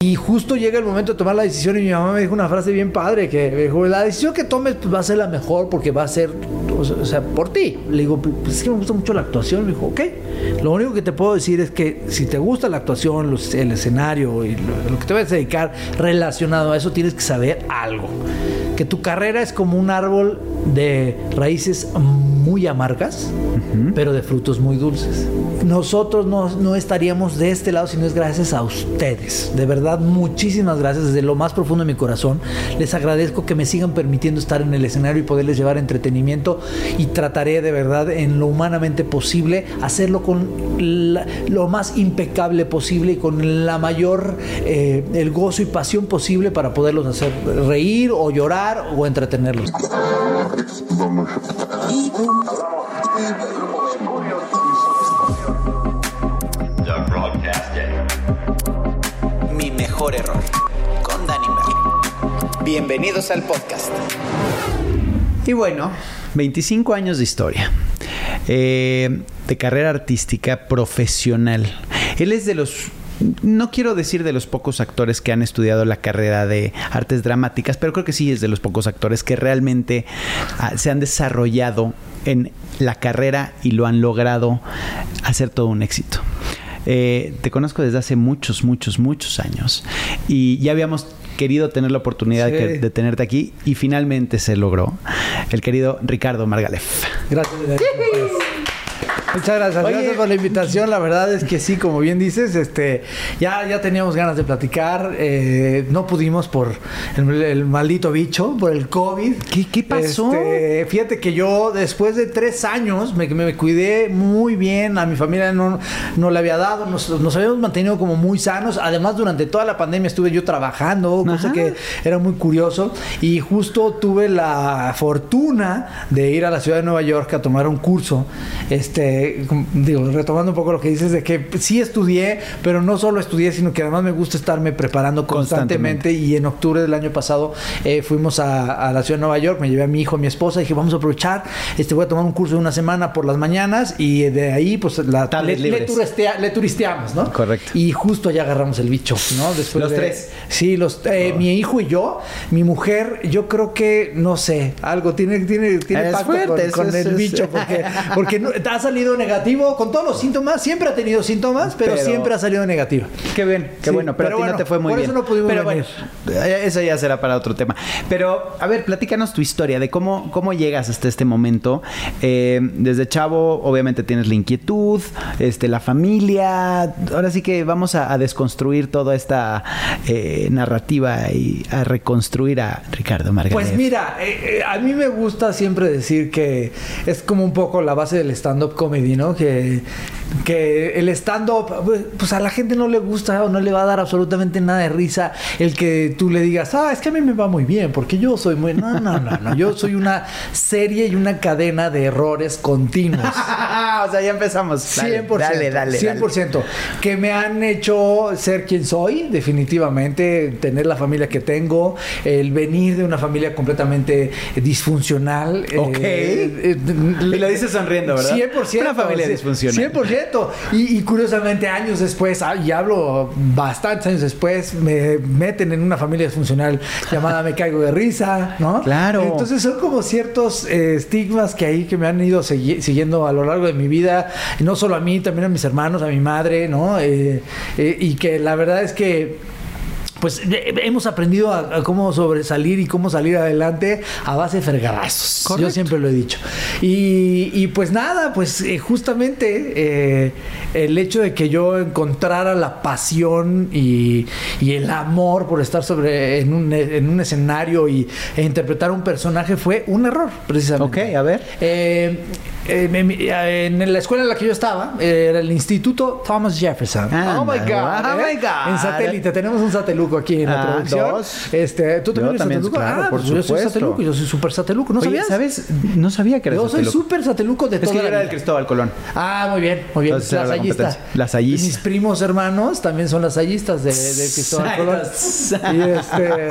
Y justo llega el momento de tomar la decisión y mi mamá me dijo una frase bien padre que dijo, la decisión que tomes pues, va a ser la mejor porque va a ser, o sea, por ti. Le digo, pues es que me gusta mucho la actuación. Me dijo, ok, lo único que te puedo decir es que si te gusta la actuación, el escenario y lo, lo que te vas a dedicar relacionado a eso, tienes que saber algo. Que tu carrera es como un árbol de raíces muy amargas, pero de frutos muy dulces. Nosotros no, no, estaríamos de este lado si no es gracias a ustedes. De verdad, muchísimas gracias desde lo más profundo de mi corazón. Les agradezco que me sigan permitiendo estar en el escenario y poderles llevar entretenimiento y trataré de verdad en lo humanamente posible hacerlo con la, lo más impecable posible y con la mayor eh, el gozo y pasión posible para poderlos hacer reír o llorar o entretenerlos. Mi mejor error con Danny Merlin. Bienvenidos al podcast. Y bueno, 25 años de historia. Eh, de carrera artística profesional. Él es de los no quiero decir de los pocos actores que han estudiado la carrera de artes dramáticas, pero creo que sí es de los pocos actores que realmente ah, se han desarrollado en la carrera y lo han logrado hacer todo un éxito. Eh, te conozco desde hace muchos, muchos, muchos años y ya habíamos querido tener la oportunidad sí. de, de, tenerte aquí y finalmente se logró. El querido Ricardo Margalef. Gracias. Muchas gracias, Oye, gracias por la invitación. La verdad es que sí, como bien dices, este, ya, ya teníamos ganas de platicar. Eh, no pudimos por el, el, maldito bicho, por el COVID. ¿Qué, qué pasó? Este, fíjate que yo después de tres años me, me, cuidé muy bien. A mi familia no, no le había dado. Nos, nos, habíamos mantenido como muy sanos. Además, durante toda la pandemia estuve yo trabajando, cosa que era muy curioso. Y justo tuve la fortuna de ir a la ciudad de Nueva York a tomar un curso. Este digo, retomando un poco lo que dices de que sí estudié, pero no solo estudié, sino que además me gusta estarme preparando constantemente. constantemente. Y en octubre del año pasado eh, fuimos a, a, la ciudad de Nueva York, me llevé a mi hijo, a mi esposa, y dije, vamos a aprovechar, este, voy a tomar un curso de una semana por las mañanas y de ahí, pues, la, le, le, turistea, le, turisteamos, ¿no? Correcto. Y justo allá agarramos el bicho, ¿no? Después los de, tres. Sí, los, eh, oh. mi hijo y yo, mi mujer, yo creo que, no sé, algo tiene, tiene, tiene pacto fuerte, con, con es, el es, bicho, porque, porque no, ha salido negativo con todos los síntomas. Siempre ha tenido síntomas, pero, pero siempre ha salido negativa. Qué bien, qué sí, bueno. Pero, pero, a ti bueno, no te fue muy por bien. Eso no pudimos pero venir. bueno, eso ya será para otro tema. Pero, a ver, platícanos tu historia de cómo, cómo llegas hasta este momento. Eh, desde chavo, obviamente tienes la inquietud, este, la familia. Ahora sí que vamos a, a desconstruir toda esta eh, narrativa y a reconstruir a Ricardo Margarita. Pues mira, eh, a mí me gusta siempre decir que es como un poco la base del stand-up comedy, ¿no? Que, que el stand-up, pues a la gente no le gusta o no le va a dar absolutamente nada de risa el que tú le digas, ah, es que a mí me va muy bien, porque yo soy muy... No, no, no, no. yo soy una serie y una cadena de errores continuos. o sea, ya empezamos. 100%. Dale, dale, 100%. Dale. Que me han hecho ser quien soy, definitivamente, tener la familia que tengo, el venir de una familia completamente disfuncional. Ok. Eh, eh, y lo dices sonriendo, ¿verdad? 100%. Una familia disfuncional. 100%. Y, y curiosamente, años después, ah, y hablo bastantes años después, me meten en una familia disfuncional llamada Me Caigo de Risa, ¿no? Claro. Entonces son como ciertos eh, estigmas que ahí que me han ido siguiendo a lo largo de mi vida, no solo a mí, también a mis hermanos, a mi madre, ¿no? Eh, eh, y que la verdad es que pues hemos aprendido a, a, cómo sobresalir y cómo salir adelante a base de fregadazos. Correcto. Yo siempre lo he dicho. Y, y pues nada, pues eh, justamente eh, el hecho de que yo encontrara la pasión y, y el amor por estar sobre en un, en un escenario y, e interpretar un personaje fue un error, precisamente. Ok, a ver. Eh, en la escuela en la que yo estaba, era el Instituto Thomas Jefferson. Oh my God. Oh my God. En satélite, tenemos un satélite sateluco aquí en la Ah, producción. dos. Este, ¿Tú Yo también eres también, sateluco? claro, ah, por pues yo soy sateluco, yo soy súper sateluco. ¿No Oye, sabías? ¿sabes? No sabía que eras Yo soy súper sateluco de Es toda que yo la era del. Cristóbal Colón. Ah, muy bien, muy bien. Entonces era la Lasallista. Lasallista. Mis primos hermanos también son lasallistas de, de Cristóbal Colón. Y este.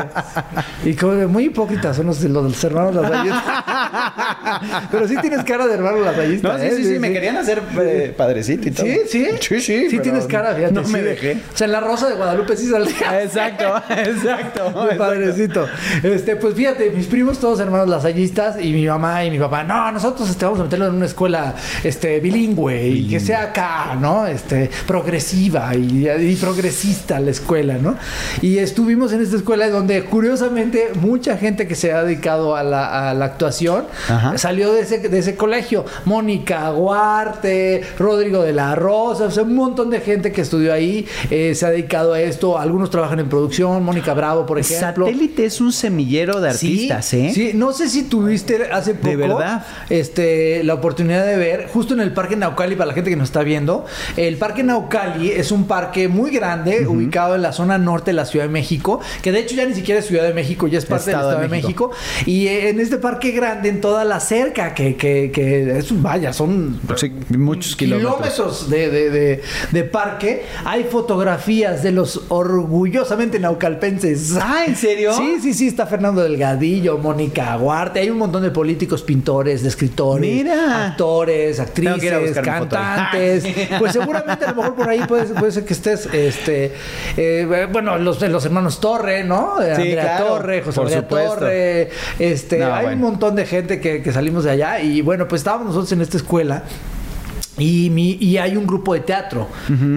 Y como muy hipócritas son los, los, hermanos lasallistas. Pero sí tienes cara de hermano lasallista. No, sí, ¿eh? sí, sí, me querían hacer eh, padrecito y todo. Sí, sí. Sí, sí. Sí pero tienes cara, fíjate. No sí, me de- dejé. O sea, en la Rosa de Guadalupe sí sale. Exacto, exacto. Mi padrecito. Este, pues fíjate, mis primos todos hermanos lasallistas y mi mamá y mi papá, no, nosotros este, vamos a meterlo en una escuela este, bilingüe y que sea acá, ¿no? Este, progresiva y, y progresista la escuela, ¿no? Y estuvimos en esta escuela donde curiosamente mucha gente que se ha dedicado a la, a la actuación Ajá. salió de ese, de ese colegio. Mónica Guarte, Rodrigo de la Rosa, o sea, un montón de gente que estudió ahí eh, se ha dedicado a esto. Algunos trabajan en producción, Mónica Bravo, por ejemplo. Satélite es un semillero de artistas, sí, ¿eh? Sí, no sé si tuviste hace poco De verdad. este la oportunidad de ver justo en el Parque Naucali para la gente que nos está viendo. El Parque Naucali es un parque muy grande ubicado en la zona norte de la Ciudad de México, que de hecho ya ni siquiera es Ciudad de México, ya es parte Estado del de Estado de México. Y eh, en este parque grande, en toda la cerca, que, que, que es, vaya, son Sí, muchos kilómetros. kilómetros de, de- de- de parque, hay fotografías de los orgullosamente naucalpenses. Ah, ¿en serio? Sí, sí, sí, está Fernando Delgadillo, Mónica Aguarte, hay un montón de políticos, pintores, de escritores, Mira. actores, actrices, cantantes. Pues seguramente a lo mejor por ahí puede, puede ser que estés, este, eh, bueno, los, los hermanos Torre, ¿no? Eh, Sí, Andrea claro, Torre, José por María supuesto. Torre, este, No, hay un montón de gente que, que salimos de allá y bueno, pues estábamos nosotros en esta escuela. Y, mi- y hay un grupo de teatro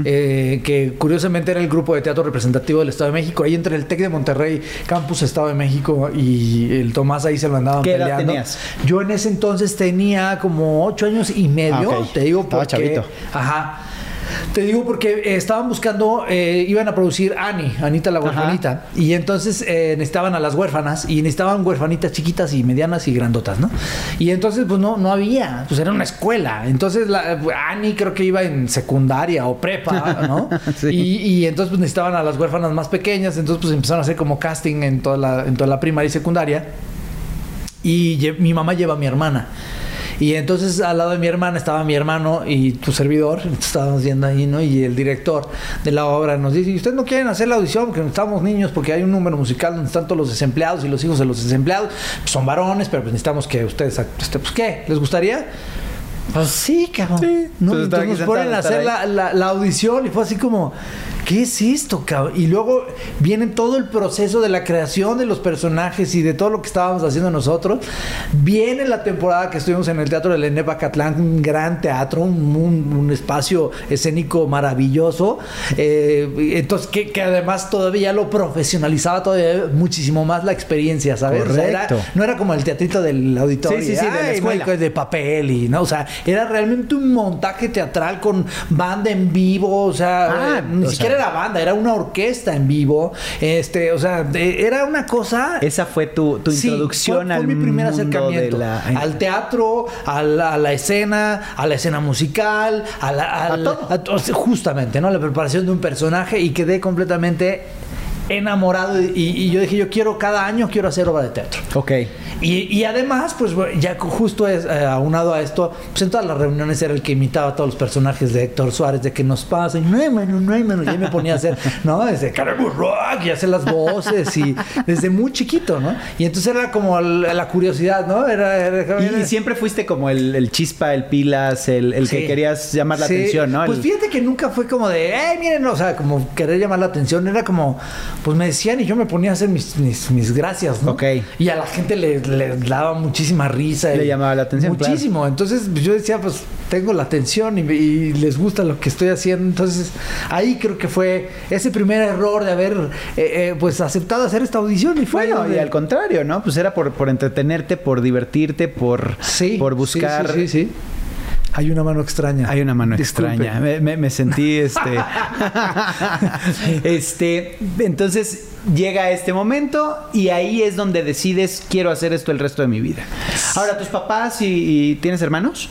eh, que curiosamente era el grupo de teatro representativo del Estado de México. Ahí entre el TEC de Monterrey, Campus Estado de México y el Tomás ahí se lo andaban ¿Qué edad peleando. tenías? Yo en ese entonces tenía como ocho años y medio. Ah. Te digo Estaba porque. chavito. Ajá. Te digo porque eh, estaban buscando, eh, iban a producir Annie, Anita la Ajá. huerfanita, y entonces eh, necesitaban a las huérfanas y necesitaban huerfanitas chiquitas y medianas y grandotas, ¿no? Y entonces pues no, no había, pues era una escuela. Entonces la, Annie creo que iba en secundaria o prepa, ¿no? Sí. y, y entonces pues necesitaban a las huérfanas más pequeñas, entonces pues empezaron a hacer como casting en toda la, en toda la primaria y secundaria. Y mi mamá lleva a mi hermana. Y entonces al lado de mi hermana estaba mi hermano y tu servidor, estábamos viendo ahí, ¿no? Y el director de la obra nos dice, ¿y ustedes no quieren hacer la audición? Porque estamos niños, porque hay un número musical donde están todos los desempleados y los hijos de los desempleados. Pues son varones, pero pues necesitamos que ustedes, este, pues ¿qué? ¿Les gustaría? Pues sí, cabrón. Sí. ¿no? Entonces nos ponen a hacer la- la audición y fue así como, ¿qué es esto, cabrón? Y luego viene todo el proceso de la creación de los personajes y de todo lo que estábamos haciendo nosotros. Viene la temporada que estuvimos en el Teatro del Enepa Catlán, un gran teatro, un, un- un espacio escénico maravilloso. Eh, entonces, que, que además todavía lo profesionalizaba todavía muchísimo más la experiencia, ¿sabes? O sea, era- Correcto. no era como el teatrito del auditorio. Sí, sí, sí, de la "Ay, escuela". De papel y no, o sea, era realmente un montaje teatral con banda en vivo, o sea, Ah, eh, ni o siquiera sea. era banda, era una orquesta en vivo, este, o sea, de- era una cosa Esa fue tu, tu Sí, introducción fue- fue al mi primer mundo acercamiento de la... al teatro, a la, a la escena, a la escena musical, a la, A todo. justamente, ¿no? La preparación de un personaje y quedé completamente enamorado y, y yo dije, yo quiero cada año quiero hacer obra de teatro. Ok. Y, y además, pues ya justo es, eh, aunado a esto, pues en todas las reuniones era el que imitaba a todos los personajes de Héctor Suárez, de que nos pasen, no hay mano, no hay mano. Y me ponía a hacer, ¿no? Desde queremos rock y hacer las voces y desde muy chiquito, ¿no? Y entonces era como la, la curiosidad, ¿no? Era, era- Y, y siempre fuiste como el, el chispa, el pilas, el, el que Sí. querías llamar la Sí. atención, ¿no? Pues El- fíjate que nunca fue como de, eh, miren, o sea, como querer llamar la atención. Era como, pues me decían y yo me ponía a hacer mis, mis, mis gracias, ¿no? Ok. Y a la gente le, le daba muchísima risa. Le llamaba la atención, claro. Muchísimo. Entonces pues, yo decía, pues tengo la atención y, y les gusta lo que estoy haciendo. Entonces ahí creo que fue ese primer error de haber, eh, eh, pues, aceptado hacer esta audición. Y fue Bueno, donde- y al contrario, ¿no? Pues era por, por entretenerte, por divertirte, por, Sí, por sí, buscar... Sí, sí, sí. Hay una mano extraña. Hay una mano Disculpe. extraña. Me, me- me sentí este. este. Entonces llega este momento y ahí es donde decides quiero hacer esto el resto de mi vida. Ahora, tus papás y, y- tienes hermanos.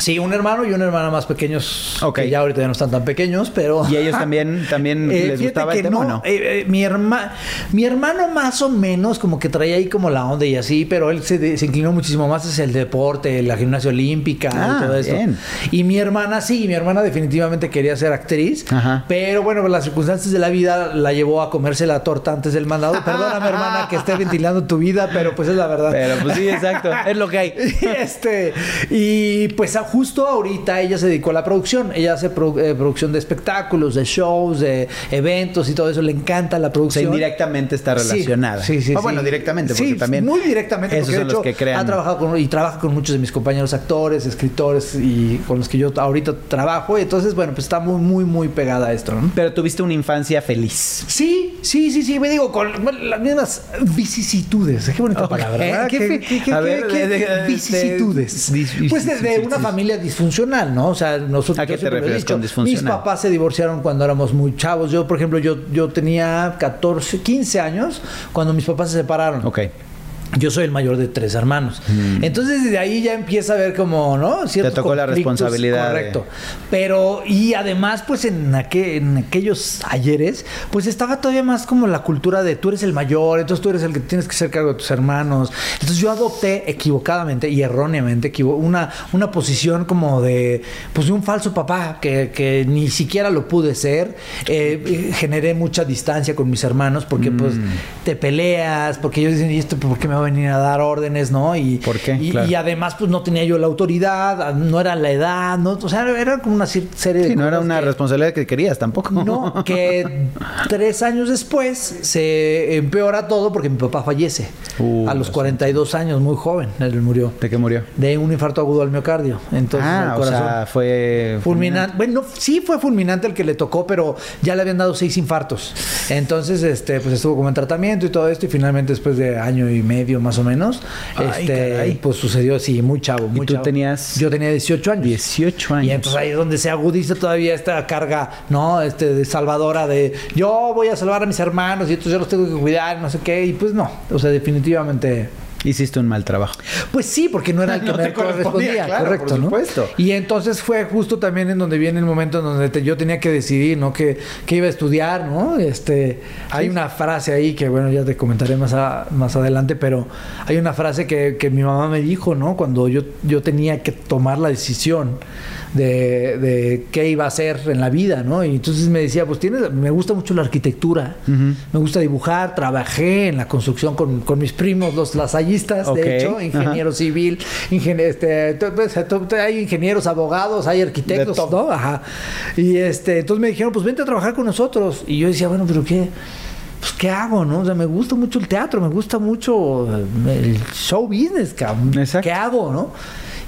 Sí, un hermano y una hermana más pequeños. Ok. Que ya ahorita ya no están tan pequeños, pero. ¿Y ellos también, también Eh, les gustaba el tema o no, no? eh, eh, mi, herma- mi hermano más o menos como que traía ahí como la onda y así, pero él se, de- se inclinó muchísimo más hacia el deporte, la gimnasia olímpica Ah, y todo eso. bien. Y mi hermana sí, mi hermana definitivamente quería ser actriz, Ajá. pero bueno, las circunstancias de la vida la llevó a comerse la torta antes del mandado. Perdóname hermana que esté ventilando tu vida, pero pues es la verdad. Pero pues sí, exacto. es lo que hay. este y pues a- justo ahorita ella se dedicó a la producción ella hace eh, producción de espectáculos de shows de eventos y todo eso le encanta la O sea, producción indirectamente está relacionada. Sí, sí, Ah, sí. bueno, directamente, porque Sí, también. muy directamente. Esos porque, son los que crean. Ha trabajado con, y trabaja con muchos de mis compañeros actores, escritores y con los que yo ahorita trabajo. Y entonces, bueno, pues está muy, muy, muy pegada a esto, ¿no? Pero tuviste una infancia feliz. Sí, sí, sí, sí, me digo, con las mismas vicisitudes. Qué bonita palabra, ¿verdad? ¿Qué ¿Qué, fe- qué- qué- a ver, qué- de- de- de- vicisitudes? Pues de, una vicisitudes. Familia disfuncional, ¿no? O sea, nosotros... ¿A qué te refieres con Mis disfuncional? papás se divorciaron cuando éramos muy chavos. Yo, por ejemplo, yo, yo tenía 14, 15 años cuando mis papás se separaron. Ok. Yo soy el mayor de tres hermanos. Entonces, desde ahí ya empieza a ver como, ¿no? Ciertos Mm. tocó la responsabilidad de- Correcto. Pero, y además, pues en, aquel- en aquellos ayeres, pues estaba todavía más como la cultura de tú eres el mayor, entonces tú eres el que tienes que ser cargo de tus hermanos. Entonces yo adopté equivocadamente y erróneamente equivo- una, una posición como de, pues de un falso papá, que, que ni siquiera lo pude ser. Eh, generé mucha distancia con mis hermanos porque pues Mm. te peleas, porque ellos dicen, ¿y esto por qué me va a venir a dar órdenes, no? Y, ¿Por qué? Y, Claro. y además, pues no tenía yo la autoridad, no era la edad, ¿no? O sea, era como una serie de Sí, no era una que- responsabilidad que querías tampoco. No, que tres años después se empeora todo porque mi papá fallece. Uh, a los 42 años, muy joven, él murió. ¿De qué murió? De un infarto agudo al miocardio. Entonces, ah, el o corazón. sea, fue Fulminante. Bueno, sí fue fulminante el que le tocó, pero ya le habían dado seis infartos. Entonces, este, pues estuvo como en tratamiento y todo esto, y finalmente después de año y medio más o menos, Ay, este, caray. pues sucedió, sí, muy chavo, muy tú chavo. tenías? Yo tenía 18 años. 18 años. Y entonces ahí es donde se agudiza todavía esta carga, ¿no? Este de salvadora de yo voy a salvar a mis hermanos y entonces yo los tengo que cuidar, no sé qué, y pues no, o sea, definitivamente Hiciste un mal trabajo. pues sí, porque no era el que No me correspondía, correspondía, claro, correcto, por ¿no? supuesto. Y entonces fue justo también en donde viene el momento en donde te- yo tenía que decidir, ¿no? Que, que iba a estudiar, ¿no? Este, hay una frase ahí que, bueno, ya te comentaré más, a- más adelante, pero hay una frase que, que mi mamá me dijo, ¿no? Cuando yo, yo tenía que tomar la decisión de, de qué iba a hacer en la vida, ¿no? Y entonces me decía, pues tienes, me gusta mucho la arquitectura, me gusta dibujar, trabajé en la construcción con, con mis primos, los de hecho, ajá. ingeniero civil, ingen- este, pues, hay ingenieros, abogados, hay arquitectos. ¿no? Ajá. Y este, entonces me dijeron, pues vente a trabajar con nosotros. Y yo decía, bueno, pero qué, pues qué hago, ¿no? O sea, me gusta mucho el teatro, me gusta mucho el show business, cabrón. Exacto. ¿Qué hago, no?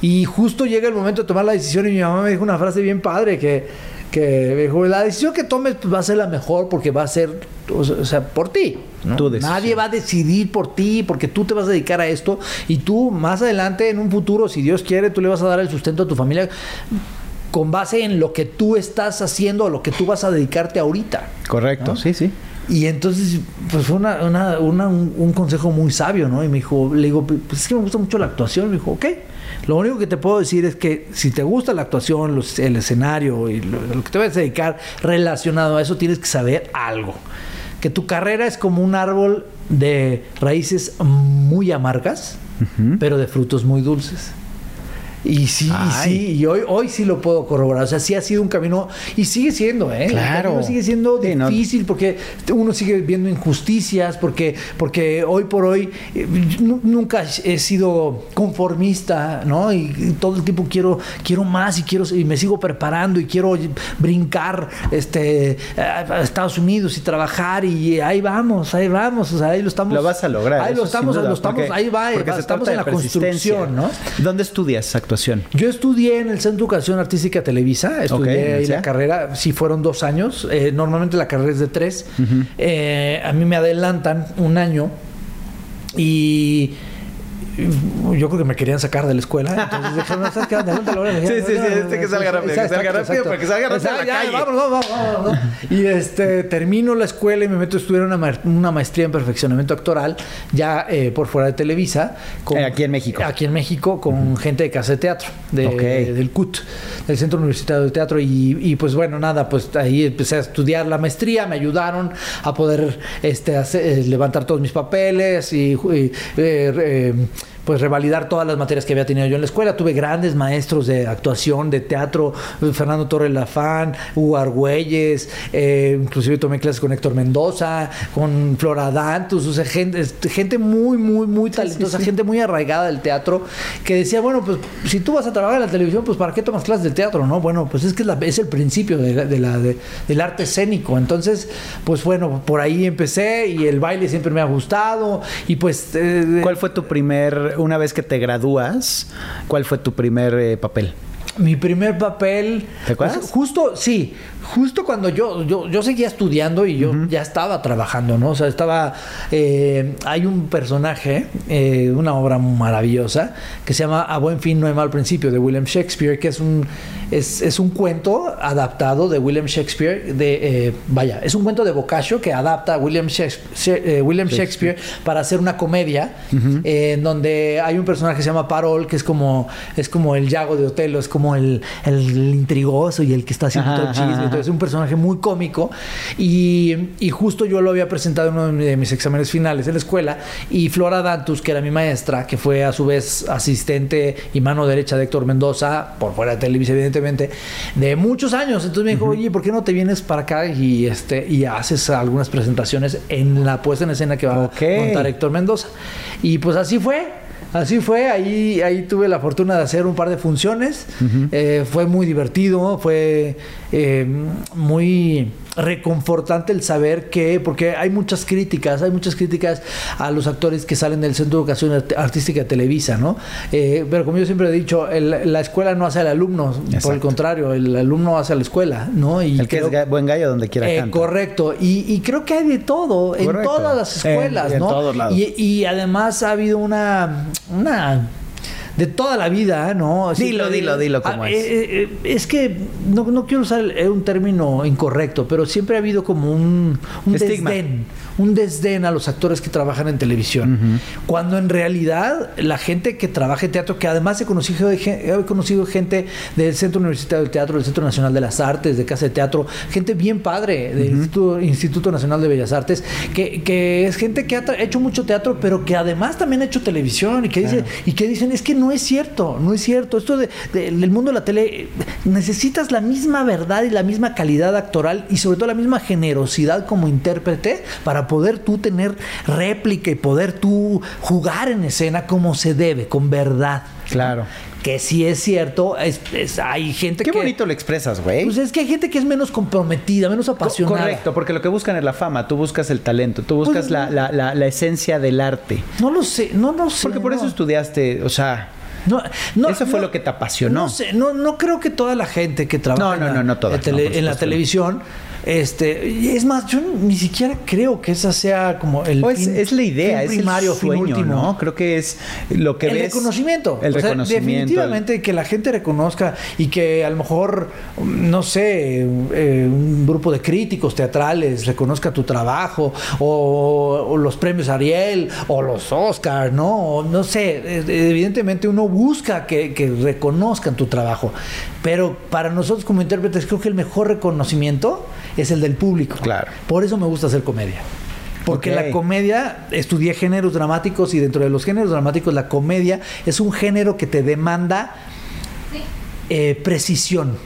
Y justo llega el momento de tomar la decisión y mi mamá me dijo una frase bien padre que, que dijo, la decisión que tomes pues, va a ser la mejor porque va a ser, o sea, por ti. Nadie va a decidir por ti porque tú te vas a dedicar a esto y tú más adelante en un futuro, si Dios quiere, tú le vas a dar el sustento a tu familia con base en lo que tú estás haciendo lo que tú vas a dedicarte ahorita. Correcto, ¿No? sí, sí. Y entonces, pues fue una, una- una- un, un consejo muy sabio, ¿no? Y me dijo, le digo, pues es que me gusta mucho la actuación. Me dijo, ok. Lo único que te puedo decir es que si te gusta la actuación, los- el escenario y lo, lo que te vas a dedicar relacionado a eso, tienes que saber algo. Que tu carrera es como un árbol de raíces muy amargas, pero de frutos muy dulces. Y sí, y sí, y hoy, hoy sí lo puedo corroborar. O sea, sí ha sido un camino, y sigue siendo, ¿eh? Claro. sigue siendo Sí, no- difícil porque uno sigue viendo injusticias, porque, porque hoy por hoy eh, nu- nunca he sido conformista, ¿no? Y, y todo el tiempo quiero, quiero más y quiero y me sigo preparando y quiero brincar este, a Estados Unidos y trabajar y ahí vamos, ahí vamos, o sea, ahí lo estamos. Lo vas a lograr. Ahí lo estamos, duda, lo estamos, porque- ahí va, porque va, se estamos trata en la construcción, ¿no? ¿Dónde estudias actuación? Yo estudié en el Centro de Educación Artística Televisa, estudié ahí ¿sí? la carrera, sí fueron dos años, eh, normalmente la carrera es de tres, Eh, a mí me adelantan un año y yo creo que me querían sacar de la escuela. Entonces dijeron, ¿sabes qué? Adelante la hora. Sí, sí, sí, este que salga rápido, que salga rápido, para que salga rápido a la Ya, calle. Vamos, vamos, vamos, vamos. Y este, termino la escuela y me meto a estudiar una, ma- una maestría en perfeccionamiento actoral, ya eh, por fuera de Televisa. con- Eh, aquí en México. Aquí en México, con gente de Casa de Teatro, de, del CUT, del Centro Universitario de Teatro. Y, y, pues bueno, nada, pues ahí empecé a estudiar la maestría, me ayudaron a poder este, hacer- eh, levantar todos mis papeles y, y, eh, eh, pues revalidar todas las materias que había tenido yo en la escuela. Tuve grandes maestros de actuación, de teatro, Fernando Torres Lafán, Hugo Argüelles, eh, inclusive tomé clases con Héctor Mendoza, con Flora Dantus, o sea, gente, este, gente muy, muy, muy talentosa, gente muy arraigada del teatro, que decía, bueno, pues si tú vas a trabajar en la televisión, pues ¿para qué tomas clases de teatro? No, bueno, pues es que es, la- es el principio de, de la, de- del arte escénico. Entonces, pues bueno, por ahí empecé y el baile siempre me ha gustado y pues... eh, ¿Cuál fue tu primer, una vez que te gradúas, cuál fue tu primer eh, papel? Mi primer papel. ¿Te acuerdas? pues, justo, sí. Justo cuando yo, yo, yo seguía estudiando y yo ya estaba trabajando, ¿no? O sea, estaba. eh, hay un personaje, eh, una obra maravillosa, que se llama A buen fin no hay mal principio, de William Shakespeare, que es un, es, es un cuento adaptado de William Shakespeare, de. eh, vaya, es un cuento de Boccaccio que adapta a William Shakespeare, eh, William Shakespeare para hacer una comedia, en donde hay un personaje que se llama Parol, que es como, es como el Yago de Otelo, es como el, el intrigoso y el que está haciendo Ajá, todo el chisme. Entonces, es un personaje muy cómico. Y, y justo yo lo había presentado en uno de mis exámenes finales en la escuela. Y Flora Dantus, que era mi maestra, que fue a su vez asistente y mano derecha de Héctor Mendoza, por fuera de Televisa, evidentemente, de muchos años. Entonces me dijo, oye, ¿por qué no te vienes para acá y, este, y haces algunas presentaciones en la puesta en escena que va a montar Héctor Mendoza? Y pues así fue. Así fue, ahí, ahí tuve la fortuna de hacer un par de funciones. Eh, fue muy divertido, fue eh, muy reconfortante el saber que, porque hay muchas críticas, hay muchas críticas a los actores que salen del Centro de Educación Art- Artística de Televisa, ¿no? Eh, pero como yo siempre he dicho, el- la escuela no hace al alumno, por el contrario, el alumno hace a la escuela, ¿no? Y El que es ga- buen gallo donde quiera eh, canta. correcto. Y, y creo que hay de todo en todas las escuelas, En- en ¿no? todos lados. Y, y además ha habido una, una de toda la vida, ¿no? Dilo, dilo, dilo como Ah, es. eh, eh, es que no, no quiero usar un término incorrecto, pero siempre ha habido como un, un Estigma. desdén, un desdén a los actores que trabajan en televisión. Cuando en realidad la gente que trabaja en teatro, que además he conocido, he conocido gente del Centro Universitario del Teatro, del Centro Nacional de las Artes, de Casa de Teatro, gente bien padre del Instituto, Instituto Nacional de Bellas Artes, que, que es gente que ha hecho mucho teatro, pero que además también ha hecho televisión y que, dice, y que dicen, es que no es cierto, no es cierto. Esto de- de- del mundo de la tele, necesitas la misma verdad y la misma calidad actoral y sobre todo la misma generosidad como intérprete para poder tú tener réplica y poder tú jugar en escena como se debe, con verdad. Claro. Que si es cierto, es, es- hay gente Qué que... bonito lo expresas, güey. Pues es que hay gente que es menos comprometida, menos Co- apasionada. Correcto, porque lo que buscan es la fama, tú buscas el talento, tú buscas Pues, la, la- la- la esencia del arte. No lo sé, no lo sé. Porque por eso estudiaste, o sea, No, no, Eso fue no, lo que te apasionó. No sé, no, no creo que toda la gente que trabaja No, no, en, la, no, no toda, en tele- en la televisión, este, es más, yo ni siquiera creo que esa sea como el o es, fin- es la idea, es primario, el sueño, fin último. ¿no? Creo que es lo que el ves. reconocimiento. El O sea, reconocimiento. definitivamente que la gente reconozca y que a lo mejor, no sé, eh, un grupo de críticos teatrales reconozca tu trabajo, o, o los premios Ariel, o los Oscars, ¿no? O no sé, eh, evidentemente uno busca que, que reconozcan tu trabajo. Pero para nosotros como intérpretes creo que el mejor reconocimiento es el del público. Claro. Por eso me gusta hacer comedia. Porque la comedia, estudié géneros dramáticos y dentro de los géneros dramáticos la comedia es un género que te demanda eh, precisión.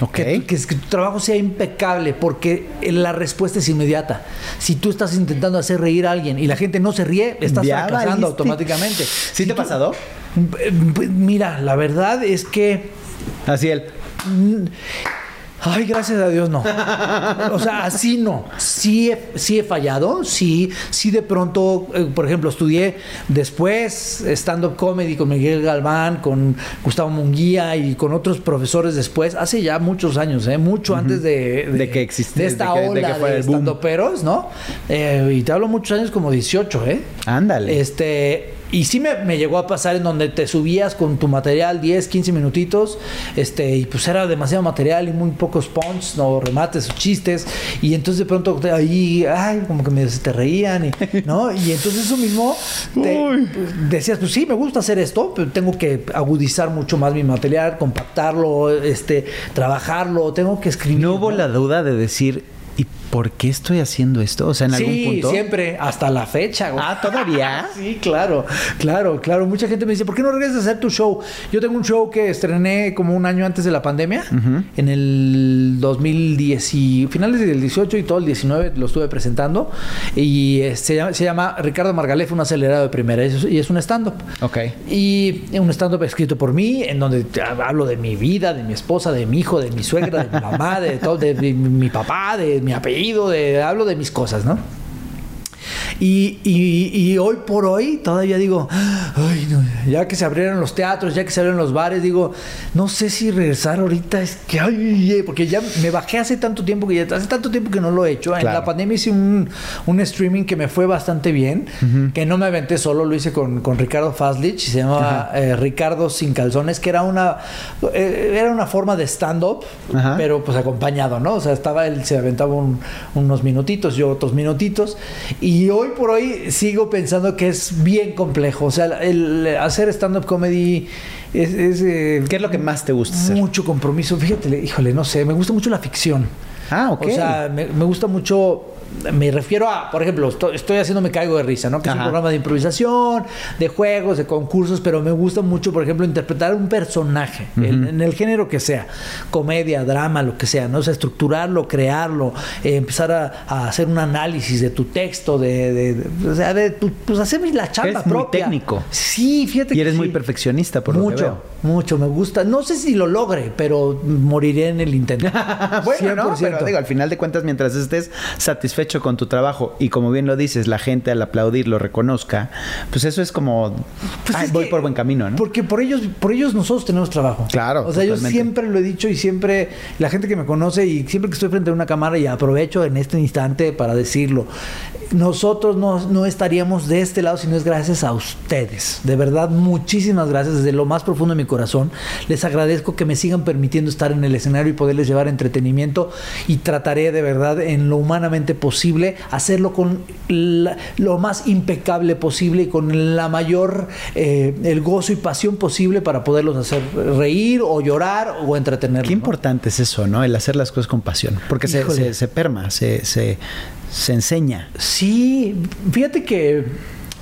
Ok. Que, que- que tu trabajo sea impecable porque la respuesta es inmediata. Si tú estás intentando hacer reír a alguien y la gente no se ríe, estás Ya fracasando valiste. automáticamente. ¿Sí Si te ha pasado? Eh, pues, Mira, la verdad es que Así el. Ay, gracias a Dios no. O sea, así no. Sí he, sí he fallado, sí, sí de pronto, eh, por ejemplo, estudié después stand-up comedy con Miguel Galván, con Gustavo Munguía y con otros profesores después, hace ya muchos años, ¿eh? mucho antes de, De que de esta de que- de ola que de, el boom. stand-uperos, ¿no? Eh, y te hablo muchos años como 18, ¿eh? Ándale. Este, y sí me, me, llegó a pasar en donde te subías con tu material 10, 15 minutitos, este, y pues era demasiado material y muy pocos punts, no remates o chistes, y entonces de pronto ahí, ay, como que me te reían, y, ¿no? Y entonces eso mismo te, decías, pues sí, me gusta hacer esto, pero tengo que agudizar mucho más mi material, compactarlo, este, trabajarlo, tengo que escribir. No hubo la duda de decir, ¿y por qué estoy haciendo esto? O sea, en algún punto. siempre, hasta la fecha. Güey. Ah, ¿todavía? sí, claro, claro, claro. Mucha gente me dice, ¿por qué no regresas a hacer tu show? Yo tengo un show que estrené como un año antes de la pandemia, en el 2010 y finales del 18 y todo el 19 lo estuve presentando. Y eh, se llama, se llama Ricardo Margalef, un acelerado de primera, y es un stand-up. Ok. Y un stand-up escrito por mí, en donde hablo de mi vida, de mi esposa, de mi hijo, de mi suegra, de mi mamá, de todo, de mi papá, de mi apellido de, hablo de mis cosas, ¿no? Y, y, hoy por hoy todavía digo, ay, no, ya que se abrieron los teatros, ya que se abrieron los bares, digo, no sé si regresar ahorita es que, ay, porque ya me bajé hace tanto tiempo que ya hace tanto tiempo que no lo he hecho. En la pandemia hice un, un, streaming que me fue bastante bien, que no me aventé solo, lo hice con, con Ricardo Faslich, se llamaba eh, Ricardo Sin Calzones, que era una, eh, era una forma de stand-up, pero pues acompañado, ¿no? O sea, estaba él, se aventaba unos minutitos, yo otros minutitos, y hoy por hoy sigo pensando que es bien complejo. O sea, el hacer stand-up comedy es... Eh, ¿Qué es lo que más te gusta hacer? Mucho compromiso. Fíjate, híjole, no sé, me gusta mucho la ficción. Ah, ok. O sea, me, me gusta mucho me refiero a, por ejemplo, estoy, haciendo Me Caigo de Risa, ¿no? Que es un programa de improvisación, de juegos, de concursos, pero me gusta mucho, por ejemplo, interpretar un personaje, en, el género que sea, comedia, drama, lo que sea, ¿no? O sea, estructurarlo, crearlo, eh, empezar a, hacer un análisis de tu texto, de, o sea, de pues hacer la chamba eres muy técnico. Sí, fíjate y eres muy perfeccionista, por mucho, lo que veo. Mucho, me gusta. No sé si lo logre, pero moriré en el intento. bueno, no, pero digo, al final de cuentas, mientras estés satisfecho hecho con tu trabajo y como bien lo dices, la gente al aplaudir lo reconozca, pues eso es como pues voy por buen camino, ¿no? Porque por ellos, por ellos nosotros tenemos trabajo. Claro. O sea, yo siempre lo he dicho y siempre la gente que me conoce y siempre que estoy frente a una cámara y aprovecho en este instante para decirlo, nosotros no, no estaríamos de este lado si no es gracias a ustedes. De verdad, muchísimas gracias desde lo más profundo de mi corazón. Les agradezco que me sigan permitiendo estar en el escenario y poderles llevar entretenimiento y trataré de verdad en lo humanamente posible posible, hacerlo con lo más impecable posible y con la mayor, eh, el gozo y pasión posible para poderlos hacer reír o llorar o entretener. Qué importante es eso, ¿no? El hacer las cosas con pasión, porque se, se, perma, se, se, se enseña. Sí, fíjate que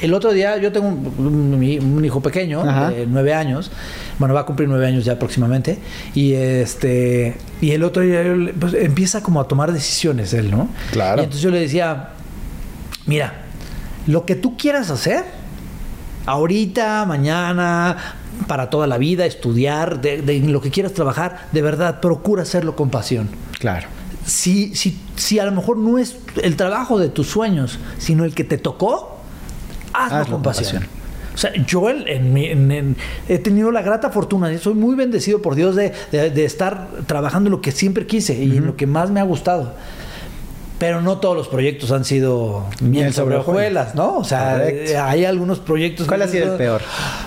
el otro día yo tengo un, hijo pequeño, de nueve años, bueno, va a cumplir nueve años ya próximamente, y este y el otro día pues, empieza como a tomar decisiones él, ¿no? Claro. Y entonces yo le decía, mira, lo que tú quieras hacer, ahorita, mañana, para toda la vida, estudiar, de, de, lo que quieras trabajar, de verdad, procura hacerlo con pasión. Claro. Si, si, si a lo mejor no es el trabajo de tus sueños, sino el que te tocó, hazlo, con pasión. O sea, yo en, he tenido la grata fortuna, soy muy bendecido por Dios de, estar trabajando en lo que siempre quise y en lo que más me ha gustado pero no todos los proyectos han sido bien sobre hojuelas, ¿no? O sea, hay algunos proyectos. ¿Cuál ha sido el peor?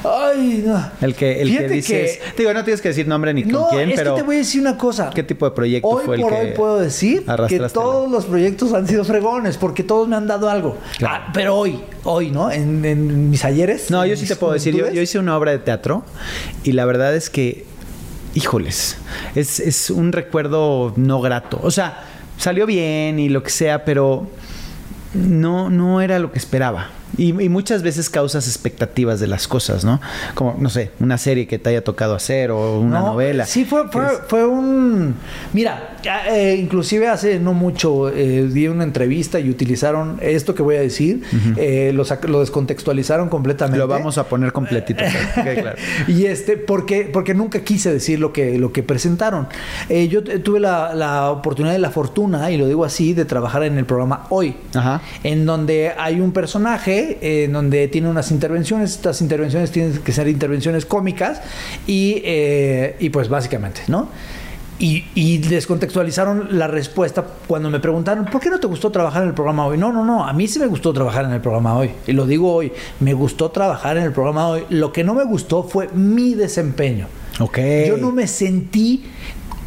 Ay, no. El que, el que dices. digo, no tienes que decir nombre ni con quién, es pero. Que te voy a decir una cosa. ¿Qué tipo de proyecto fue el que.? Hoy por hoy puedo decir que todos los proyectos han sido fregones, porque todos me han dado algo. Ah, pero hoy, hoy, ¿no? En, mis ayeres. No, yo sí te puedo decir. Yo, yo hice una obra de teatro y la verdad es que. Híjoles, es, es un recuerdo no grato. O sea, salió bien y lo que sea, pero no, no era lo que esperaba. Y, muchas veces causas expectativas de las cosas, ¿no? Como, no sé, una serie que te haya tocado hacer o una novela. Sí, fue, fue, un... Mira, eh, inclusive hace no mucho eh, di una entrevista y utilizaron esto que voy a decir, eh, lo, descontextualizaron completamente. Lo vamos a poner completito. claro. Y este, porque, porque nunca quise decir lo que, lo que presentaron. yo tuve la, la, oportunidad y la fortuna, y lo digo así, de trabajar en el programa Hoy, Ajá. en donde hay un personaje en donde tiene unas intervenciones. Estas intervenciones tienen que ser intervenciones cómicas y, eh, y pues básicamente, ¿no? y, y descontextualizaron la respuesta cuando me preguntaron, ¿por qué no te gustó trabajar en el programa hoy? No, no, no, a mí sí me gustó trabajar en el programa hoy. Y lo digo hoy, me gustó trabajar en el programa hoy. Lo que no me gustó fue mi desempeño. Ok. Yo no me sentí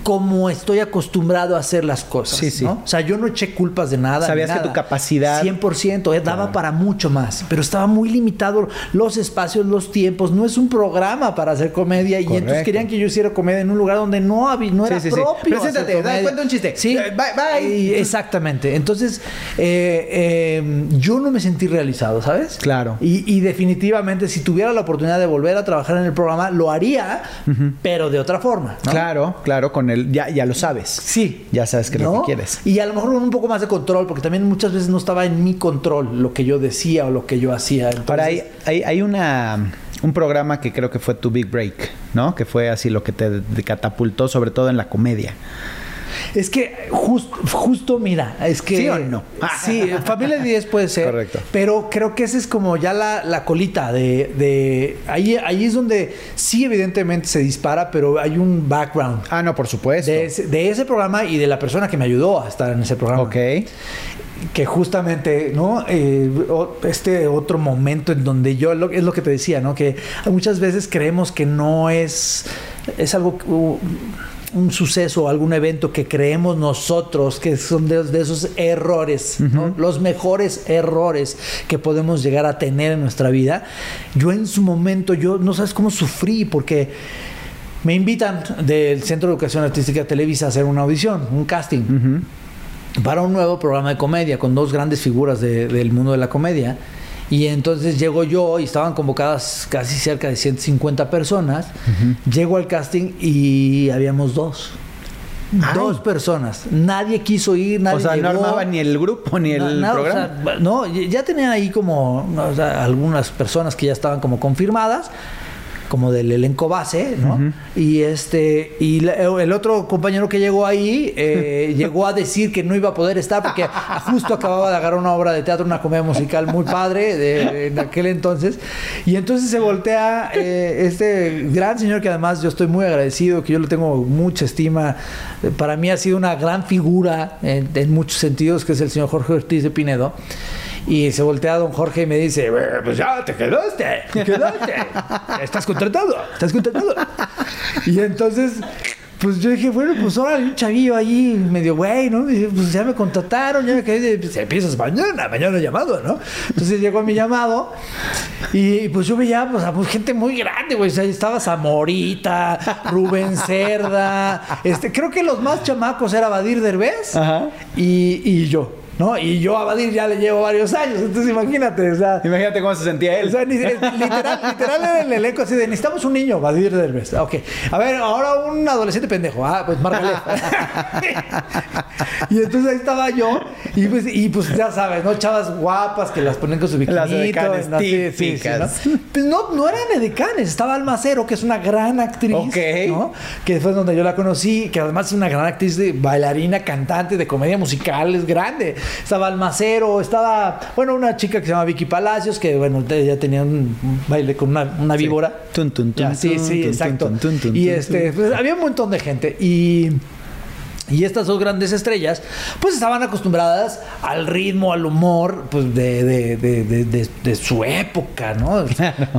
como estoy acostumbrado a hacer las cosas. Sí, sí. ¿no? O sea, yo no eché culpas de nada. Sabías que tu capacidad- 100%, eh, daba para mucho más, pero estaba muy limitado los espacios, los tiempos. No es un programa para hacer comedia y entonces querían que yo hiciera comedia en un lugar donde no, había, no era Sí, sí, sí. propio. Preséntate, da- cuenta un chiste. Sí, Eh, bye, bye. Y- exactamente. Entonces, eh, eh, yo no me sentí realizado, ¿sabes? Claro. Y, y definitivamente, si tuviera la oportunidad de volver a trabajar en el programa, lo haría, pero de otra forma. ¿no? Claro, claro, con el. Ya, ya lo sabes. Sí. Ya sabes que es lo ¿no? que quieres. Y a lo mejor un poco más de control, porque también muchas veces no estaba en mi control lo que yo decía o lo que yo hacía. Ahora, hay, Entonces, hay, hay una, un programa que creo que fue tu Big Break, ¿no? Que fue así lo que te, te catapultó, sobre todo en la comedia. Es que just- justo, mira, es que... ¿Sí o no? Sí, Familia de 10 puede ser. Correcto. Pero creo que esa es como ya la, la colita de... de ahí, ahí es donde sí evidentemente se dispara, pero hay un background. Ah, no, por supuesto. De ese, de ese programa y de la persona que me ayudó a estar en ese programa. Ok. que justamente, ¿no? Eh, este otro momento en donde yo, lo- es lo que te decía, ¿no? Que muchas veces creemos que no es, es algo, un suceso o algún evento que creemos nosotros que son de, de esos errores, ¿no? Los mejores errores que podemos llegar a tener en nuestra vida. Yo en su momento, yo no sabes cómo sufrí porque... Me invitan del Centro de Educación Artística de Televisa a hacer una audición, un casting para un nuevo programa de comedia con dos grandes figuras de- del mundo de la comedia. Y entonces llego yo y estaban convocadas casi cerca de 150 personas. Llego al casting y habíamos dos. Dos personas. Nadie quiso ir, nadie o sea, no armaba ni el grupo ni el nada, o programa. sea, no, ya tenían ahí como o sea, algunas personas que ya estaban como confirmadas, como del elenco base, ¿no? Y este y la- el otro compañero que llegó ahí eh, llegó a decir que no iba a poder estar porque justo acababa de agarrar una obra de teatro, una comedia musical muy padre de, en aquel entonces. Y entonces se voltea eh, este gran señor que además yo estoy muy agradecido, que yo le tengo mucha estima. Para mí ha sido una gran figura en, en muchos sentidos, que es el señor Jorge Ortiz de Pinedo. Y se voltea a don Jorge y me dice, "Eh, pues ya te quedaste, te quedaste. Estás contratado, estás contratado. Y entonces, pues yo dije, bueno, pues ahora hay un chavillo ahí medio güey, ¿no? Y pues ya me contrataron, ya me quedé, pues empiezas mañana, mañana llamado, ¿no? Entonces llegó mi llamado y pues yo veía pues, a pues, gente muy grande, güey. O sea, estaba Zamorita, Rubén Cerda, este, creo que los más chamacos era Badir Derbez Ajá. y, y yo, ¿no? Y yo a Badir ya le llevo varios años, entonces imagínate, o sea... Imagínate cómo se sentía él. O sea, literal, literal era el elenco así de necesitamos un niño, Badir Derbez. Ok. A ver, ahora un adolescente pendejo. Ah, pues Margalef. y entonces ahí estaba yo. Y pues, y pues ya sabes, ¿no? Chavas guapas que las ponen con su biquinito. Las edecanes ¿no? Sí, sí, sí, típicas. ¿no? Pues no, no eran edecanes. Estaba Almacero, que es una gran actriz. Ok. ¿no? Que fue donde yo la conocí. Que además es una gran actriz de bailarina, cantante, de comedia musical. Es grande. Estaba Almacero. Estaba, bueno, una chica que se llama Vicky Palacios. Que, bueno, ella tenía un baile con una, una víbora. Tun, tun, tun, Ya, sí, sí, tun, exacto. y este, pues, había un montón de gente. Y. Y estas dos grandes estrellas, pues estaban acostumbradas al ritmo, al humor, pues de, de, de, de, su época, ¿no?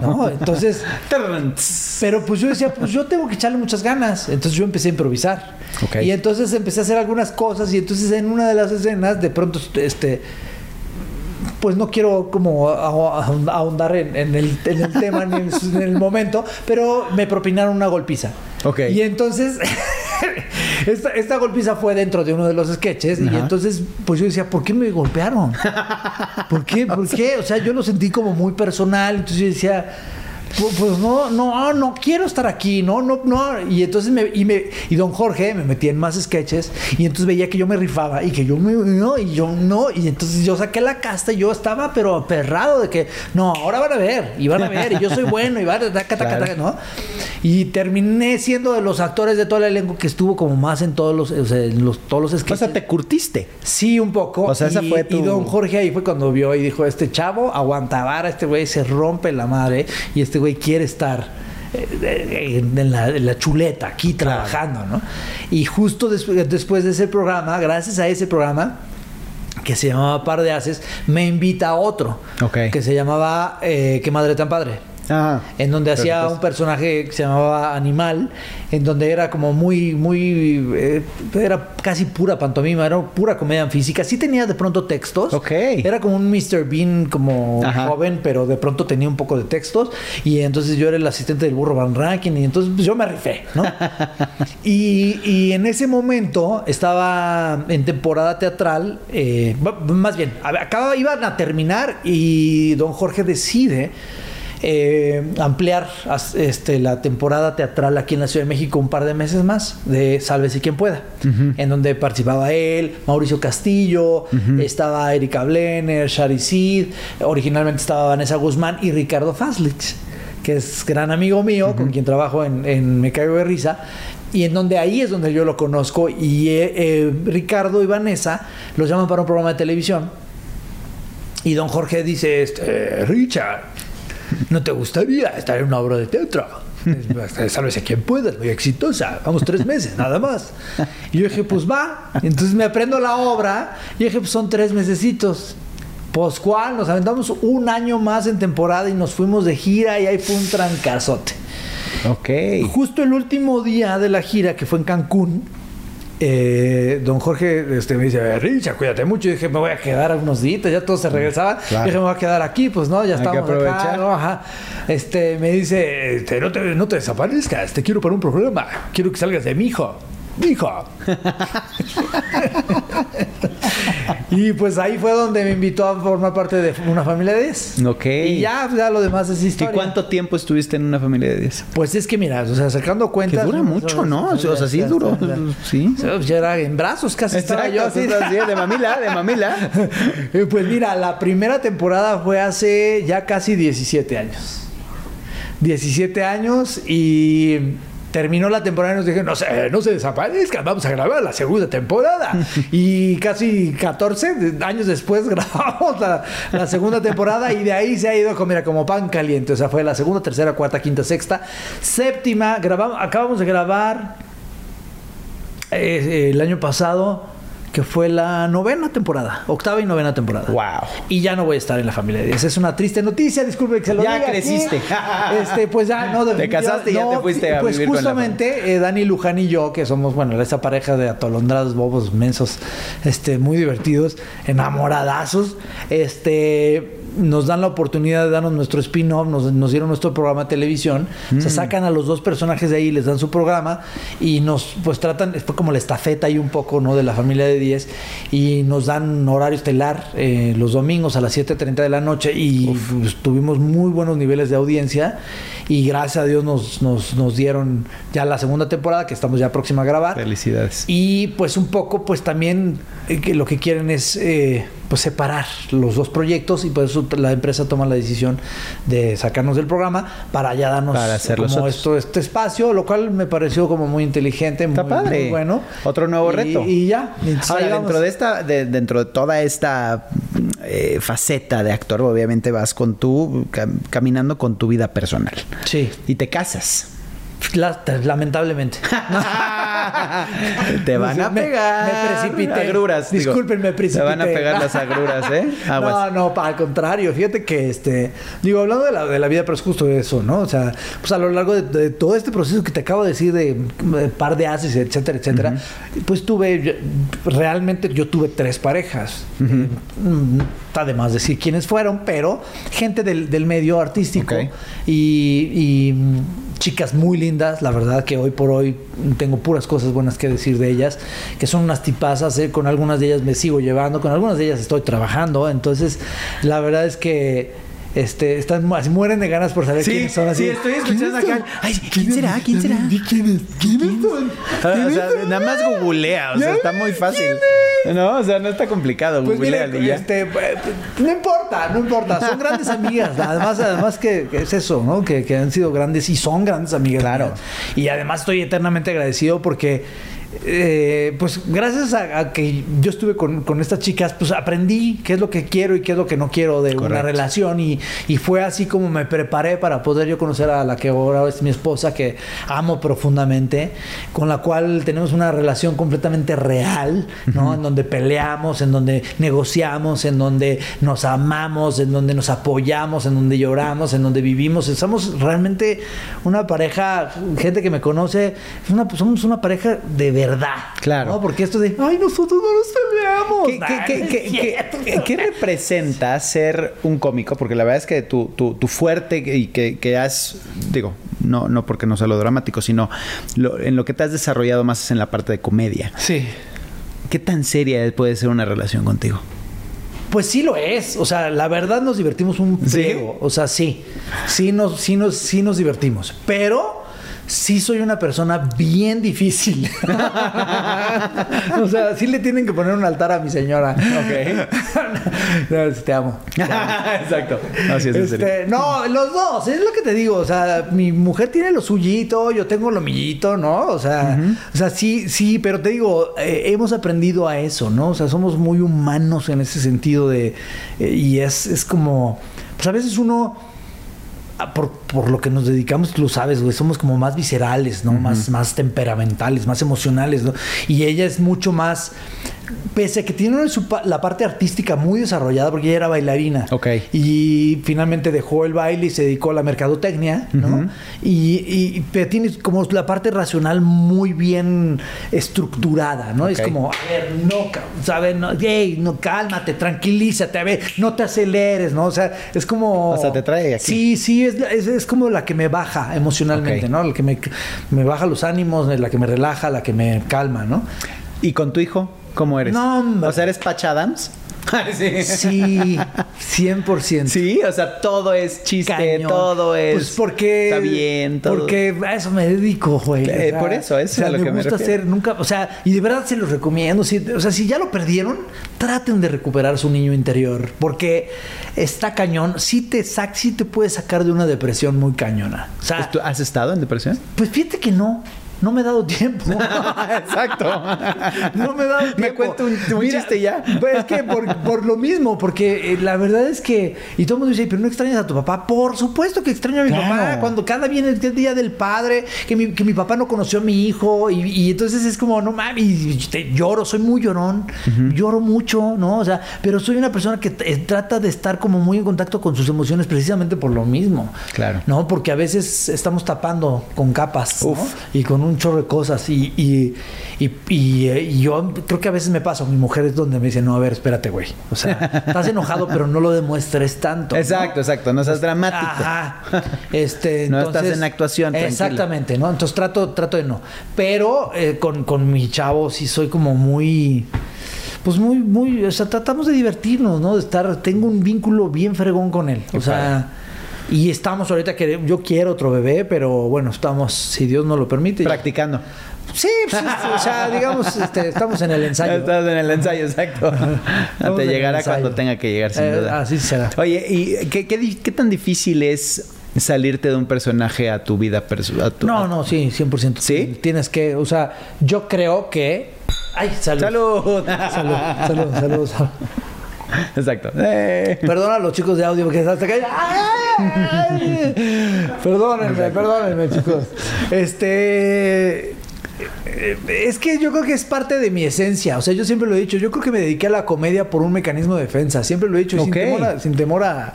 ¿No? Entonces, pero pues yo decía, pues yo tengo que echarle muchas ganas. Entonces yo empecé a improvisar. Ok. Y entonces empecé a hacer algunas cosas y entonces en una de las escenas, de pronto, este, pues no quiero como ahon- ahondar en, en el, en el tema ni en, en el momento, pero me propinaron una golpiza. Ok. Y entonces, esta, esta golpiza fue dentro de uno de los sketches y entonces, pues yo decía, ¿por qué me golpearon? ¿Por qué? ¿Por qué? O sea, yo lo sentí como muy personal, entonces yo decía... "Pu- Pues no, no, no quiero estar aquí, no, no, no. Y entonces me, y me, y don Jorge me metía en más sketches y entonces veía que yo me rifaba y que yo me, no, y yo no. Y entonces yo saqué la casta y yo estaba pero aperrado de que, no, ahora van a ver, y van a ver, y yo soy bueno, y van a, taca, taca, taca, ¿no? Y terminé siendo de los actores de todo el elenco que estuvo como más en todos los, o sea, en los, todos los O sketches. sea, te curtiste. Sí, un poco. O sea, esa y, fue tu- y don Jorge ahí fue cuando vio y dijo, este chavo aguanta vara, este güey se rompe la madre y este güey quiere estar eh, en, la, en la chuleta, aquí trabajando, ¿no? Y justo des- después de ese programa, gracias a ese programa, que se llamaba Par de Haces, me invita a otro, que se llamaba eh, Qué Madre Tan Padre. Ajá. En donde hacía un personaje que se llamaba Animal, en donde era como muy, muy, eh, era casi pura pantomima, era pura comedia física. Sí tenía de pronto textos. Ok. Era como un Mr. Bean como Ajá. joven, pero de pronto tenía un poco de textos. Y entonces yo era el asistente del burro Van Rankin y entonces pues, yo me rifé, ¿no? y, y en ese momento estaba en temporada teatral, eh, más bien, a- acaba, iban a terminar y don Jorge decide eh, ampliar este, la temporada teatral aquí en la Ciudad de México un par de meses más de Sálvese quien pueda, en donde participaba él, Mauricio Castillo, estaba Erika Blenner, Shari Sid, originalmente estaba Vanessa Guzmán y Ricardo Faslich, que es gran amigo mío, con quien trabajo en, en Me Caigo de Risa. Y en donde ahí es donde yo lo conozco. Y eh, eh, Ricardo y Vanessa los llaman para un programa de televisión. Y don Jorge dice, este, Richard, ¿no te gustaría estar en una obra de teatro? Sálvese quien pueda, muy exitosa. Vamos tres meses, nada más. Y yo dije, pues va. Entonces me aprendo la obra. Y dije, pues son tres mesecitos. Pues cuál, nos aventamos un año más en temporada y nos fuimos de gira y ahí fue un trancazote. Ok. Justo el último día de la gira, que fue en Cancún, eh, don Jorge este, me dice, Richard, cuídate mucho. Y dije, me voy a quedar unos días, ya todos se regresaban. Claro. Dije, me voy a quedar aquí, pues no, ya Hay estamos acá. Ajá. Este, me dice, este, no, te, no te desaparezcas, te quiero para un programa. Quiero que salgas de mi hijo. Hijo. y pues ahí fue donde me invitó a formar parte de una familia de 10. Ok. Y ya, ya lo demás es ¿Y historia. cuánto tiempo estuviste en una familia de 10? Pues es que mira, o sea, sacando Que cuentas. dura mucho, ¿no? O sea, sí duró. Sí. Ya era en brazos casi estaba yo así. de mamila, de mamila. Pues mira, la primera temporada fue hace ya casi 17 años. 17 años y terminó la temporada y nos dijeron, no se, no se desaparezcan, vamos a grabar la segunda temporada. y casi 14 años después grabamos la, la segunda temporada y de ahí se ha ido como, mira, como pan caliente. O sea, fue la segunda, tercera, cuarta, quinta, sexta, séptima. Grabamos, acabamos de grabar eh, el año pasado, que fue la novena temporada, octava y novena temporada. Wow. Y ya no voy a estar en la familia de 10. Es una triste noticia, disculpe que se lo Ya diga aquí. creciste. Este, pues ya, no, Te casaste y ya te fuiste a Pues vivir con la justamente eh, Dani Luján y yo, que somos, bueno, esa pareja de atolondrados, bobos, mensos, este, muy divertidos, enamoradazos, este nos dan la oportunidad de darnos nuestro spin-off, nos, nos dieron nuestro programa de televisión, Mm. se sacan a los dos personajes de ahí, les dan su programa y nos pues tratan, fue como la estafeta ahí un poco, ¿no? De la familia de 10 y nos dan horario estelar eh, los domingos a las 7.30 de la noche y pues, tuvimos muy buenos niveles de audiencia y gracias a Dios nos, nos, nos dieron ya la segunda temporada que estamos ya próxima a grabar. Felicidades. Y pues un poco, pues también eh, que lo que quieren es eh, pues separar los dos proyectos y por eso la empresa toma la decisión de sacarnos del programa para ya darnos Para hacer como esto, este espacio, lo cual me pareció como muy inteligente, Está muy, padre. muy bueno. Otro nuevo reto. Y ya. Entonces, Ahora, dentro de esta, de- dentro de toda esta eh, faceta de actor, obviamente vas con tu, cam- caminando con tu vida personal. Sí, Y te casas. La- lamentablemente. te van a me- pegar. me precipité. Agruras. Disculpen, me Te van a precipité. pegar las agruras, ¿eh? Aguas. No, no, para al contrario. Fíjate que, este, digo, hablando de la, de la vida, pero es justo eso, ¿no? O sea, pues a lo largo de, de todo este proceso que te acabo de decir de, de par de haces, etcétera, etcétera, pues tuve, yo- realmente yo tuve tres parejas. Mm, Está de más decir quiénes fueron, pero gente del, del medio artístico y, mm, chicas muy lindas, la verdad que hoy por hoy tengo puras cosas buenas que decir de ellas, que son unas tipazas, ¿eh? con algunas de ellas me sigo llevando, con algunas de ellas estoy trabajando, entonces la verdad es que este, están así, mueren de ganas por saber Sí, quiénes son así. sí, estoy escuchando ¿Quiénes acá. Ay, ¿quién será? ¿Quién será? ¿Quién es? ¿Quiénes son? Ah, O sea, nada más googlea, o sea, está muy fácil. No, o sea, no está complicado. Pues ya. este, eh, no importa, no importa, son grandes amigas. Además, además que, que es eso, ¿no? Que, que han sido grandes y son grandes amigas. Claro. mías. Y además estoy eternamente agradecido porque eh, pues gracias a, a que yo estuve con, con estas chicas, pues aprendí qué es lo que quiero y qué es lo que no quiero de una relación y, y fue así como me preparé para poder yo conocer a la que ahora es mi esposa, que amo profundamente, con la cual tenemos una relación completamente real, ¿no? En donde peleamos, en donde negociamos, en donde nos amamos, en donde nos apoyamos, en donde lloramos, en donde vivimos. Somos realmente una pareja, gente que me conoce, una- somos una pareja de verdad. Claro. ¿no? Porque esto de, ay, nosotros no nos peleamos. ¿Qué, representa ser un cómico? Porque la verdad es que tu, tu- tu fuerte y que, que has, digo, no, no porque no sea lo dramático, sino lo- en lo que te has desarrollado más es en la parte de comedia. Sí. ¿Qué tan seria puede ser una relación contigo? Pues sí lo es. O sea, la verdad nos divertimos un ¿Sí? friego. O sea, sí. Sí nos, sí nos, sí nos divertimos. Pero sí soy una persona bien difícil. o sea, sí le tienen que poner un altar a mi señora. Ok. No, sí, te amo. Exacto. Así es, en serio. Este, no, los dos, es lo que te digo. O sea, mi mujer tiene lo suyito, yo tengo lo millito, ¿no? O sea, o sea sí, sí, pero te digo, eh, hemos aprendido a eso, ¿no? O sea, somos muy humanos en ese sentido de. eh, y es, es como. Pues a veces uno. Ah, Por, por lo que nos dedicamos, tú lo sabes, güey, somos como más viscerales, ¿no? más, más temperamentales, más emocionales, ¿no? Y ella es mucho más, pese a que tiene su la parte artística muy desarrollada, porque ella era bailarina. Ok. Y finalmente dejó el baile y se dedicó a la mercadotecnia, ¿no? Y, tiene como la parte racional muy bien estructurada, ¿no? Es como, a ver, no, ¿sabes? No, hey, no, cálmate, tranquilízate, a ver, no te aceleres, ¿no? O sea, es como... O sea, te trae aquí. Sí, sí, es, es, es como la que me baja emocionalmente. ¿no? La que me, me baja los ánimos, la que me relaja, la que me calma, ¿no? ¿Y con tu hijo? ¿Cómo eres? No, hombre. O sea, ¿eres Patch Adams? sí. Sí, 100%. Sí, o sea, todo es chiste, Cañón. todo es. Pues porque. Está bien, todo. Porque a eso me dedico, güey. Eh, por eso, eso o sea, es a lo me que me gusta refiero. hacer nunca. O sea, y de verdad se los recomiendo. si- o sea, si ya lo perdieron, traten de recuperar su niño interior. Porque está cañón. Sí te, sac, sí te puede sacar de una depresión muy cañona. O sea, ¿Tú ¿Has estado en depresión? pues fíjate que no. No me he dado tiempo. Exacto. No me he dado tiempo. Me cuento un, un Mira, chiste ya. pues es que por, por lo mismo, porque eh, la verdad es que. Y todo el mundo dice, pero no extrañas a tu papá. Por supuesto que extraño a mi Claro. papá. Cuando cada viene el día del padre, que mi, que mi papá no conoció a mi hijo. Y, y entonces es como, no mames, lloro, soy muy llorón. Lloro mucho, ¿no? O sea, pero soy una persona que eh, trata de estar como muy en contacto con sus emociones precisamente por lo mismo. Claro. ¿No? Porque a veces estamos tapando con capas, y con un chorro de cosas. Y, y, y, y, eh, y yo creo que a veces me pasa. Mi mujer es donde me dice, no, a ver, espérate, güey. O sea, estás enojado, pero no lo demuestres tanto. ¿no? Exacto, exacto. No seas dramático. Ajá. Este, No entonces- estás en actuación, tranquilo. Exactamente, ¿no? Entonces trato, trato de no. Pero eh, con, con mi chavo sí soy como muy. Pues muy, muy. O sea, tratamos de divertirnos, ¿no? De estar. Tengo un vínculo bien fregón con él. O sea. Y estamos ahorita que yo quiero otro bebé, pero bueno, estamos, si Dios nos lo permite. Practicando. Sí, pues, o sea, digamos, este, estamos en el ensayo. Estás en el ensayo, exacto. Te llegará cuando tenga que llegar, sin Eh, duda. así será. Oye, ¿y qué, qué qué tan difícil es salirte de un personaje a tu vida personal? No, no, sí, 100%. ¿Sí? Tienes que, o sea, yo creo que... Ay, salud. ¡Salud! Salud, salud, salud, salud. Exacto. Eh. Perdona a los chicos de audio porque hasta que... Perdónenme, perdónenme, chicos. Este... eh, Es que yo creo que es parte de mi esencia. O sea, yo siempre lo he dicho. Yo creo que me dediqué a la comedia por un mecanismo de defensa. Siempre lo he dicho. y Ok. Sin temor, a, sin temor a,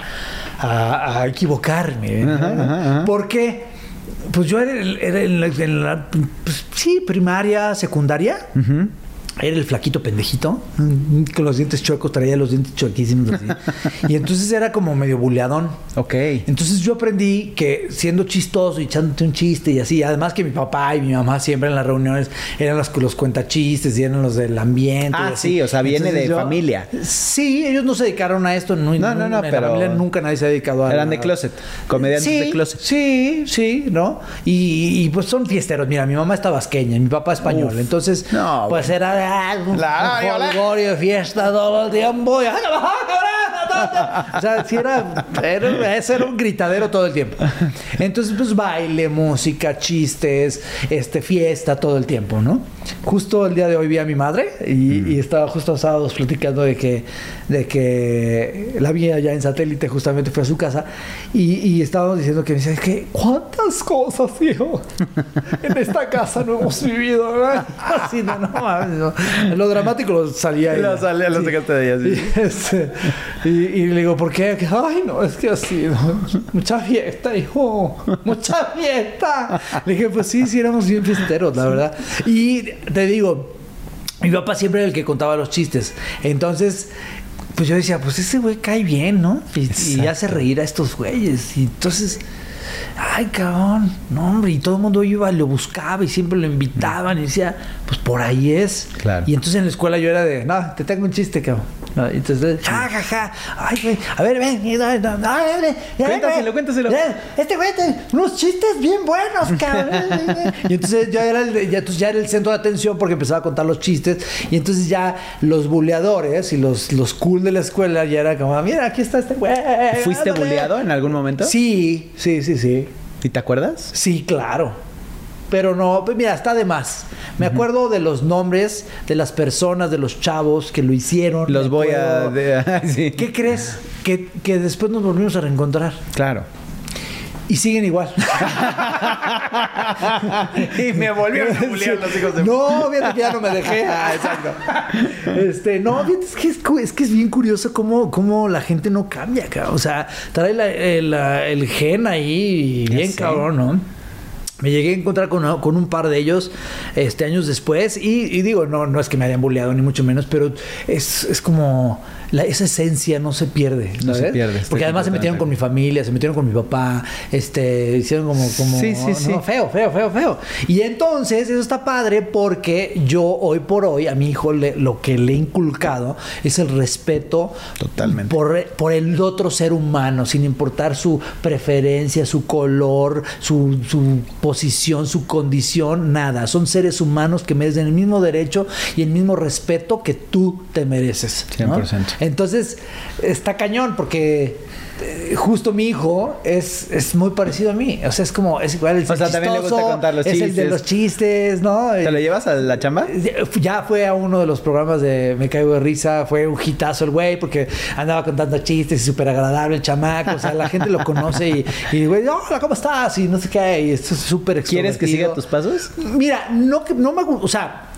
a- a equivocarme. ¿no? Ajá, ajá, ajá. Porque, pues yo era, era en la, en la- pues, sí, primaria, secundaria. Ujú. Era el flaquito pendejito, mm, con los dientes chuecos, traía los dientes chuequísimos así. y entonces era como medio buleadón. Ok. Entonces yo aprendí que siendo chistoso y echándote un chiste y así, además que mi papá y mi mamá siempre en las reuniones eran los que los cuentachistes y eran los del ambiente. Ah, y así. sí, o sea, viene de familia. Sí, ellos no se dedicaron a esto. No, No, no, no, en pero- la familia nunca nadie se ha dedicado a... Eran de closet, comediantes sí, de closet. Sí, sí, ¿no? Y, y, pues son fiesteros. Mira, mi mamá está vasqueña y mi papá español. Uf. Entonces, No, pues era ah, un, Claro, un hola. jolgorio, fiesta todo el tiempo. y- O sea, sí era, era, era un gritadero todo el tiempo. Entonces, pues baile, música, chistes, este, fiesta todo el tiempo, ¿no? Justo el día de hoy vi a mi madre y, y estaba justo sábados platicando de que, de que la vi allá en satélite, justamente fue a su casa y, y estábamos diciendo que me decía, que ¿cuántas cosas, hijo? En esta casa no hemos vivido, ¿verdad? Así, no, no, mames, no. Lo dramático lo salía Lo ella. salía, lo Sí. sacaste de ella, sí. Y, este, y, y le digo, ¿por qué? Ay, no, es que así, ¿no? mucha fiesta, hijo, mucha fiesta. Le dije, pues sí, sí, éramos bien fiesteros, la verdad. Y te digo, mi papá siempre era el que contaba los chistes. Entonces, pues yo decía, pues ese güey cae bien, ¿no? Y, hace reír a estos güeyes. Y entonces, ay, cabrón, no, hombre. Y todo el mundo iba, lo buscaba y siempre lo invitaban. Y decía, pues por ahí es. Claro. Y entonces en la escuela yo era de, no, te tengo un chiste, cabrón. No, entonces, ja, ja, ja. Ay, güey, a ver, ven. Cuéntaselo, cuéntaselo. Este güey tiene unos chistes bien buenos, cabrón. y entonces yo era el, ya, entonces ya era el centro de atención porque empezaba a contar los chistes. Y entonces ya los buleadores y los, los cool de la escuela ya era como, mira, aquí está este güey. ¿Fuiste ándale". buleado en algún momento? Sí, sí, sí, sí. ¿Y te acuerdas? Sí, claro. Pero no, pues mira, está de más. Me acuerdo de los nombres de las personas, de los chavos que lo hicieron. Los voy a... acuerdo- de- sí. ¿Qué crees? Que, que después nos volvimos a reencontrar. Claro. Y siguen igual. y me volvieron a bullear los hijos de... No, fíjate que ya no me dejé. Ah, exacto. Este, no, fíjate, es que es, que es bien curioso cómo, cómo la gente no cambia, cabrón. O sea, trae la- el, la- el gen ahí bien cabrón, ¿no? Me llegué a encontrar con, un par de ellos este, años después y, y digo, no, no es que me hayan bulleado ni mucho menos, pero es, es como la, esa esencia no se pierde. No se pierde, Porque además se metieron con mi familia, se metieron con mi papá, este, hicieron como, como Sí, sí, no, sí. feo, feo, feo, feo. Y entonces eso está padre porque yo hoy por hoy a mi hijo le- lo que le he inculcado es el respeto Totalmente. por, por el otro ser humano, sin importar su preferencia, su color, su, su posición, su condición, nada. Son seres humanos que merecen el mismo derecho y el mismo respeto que tú te mereces. ¿no? 100%. Entonces, está cañón porque eh, justo mi hijo es, es muy parecido a mí. O sea, es como, es igual el O sea, también le gusta chistoso, contar los es el de chistes. los chistes, ¿no? ¿Te lo llevas a la chamba? Ya fue a uno de los programas de Me Caigo de Risa, fue un hitazo el güey porque andaba contando chistes y súper agradable el chamaco, o sea, la gente lo conoce y, y güey, hola, ¿cómo estás? Y no sé qué, y esto es súper ¿Quieres que siga tus pasos? Mira, no que no me gu- o sea,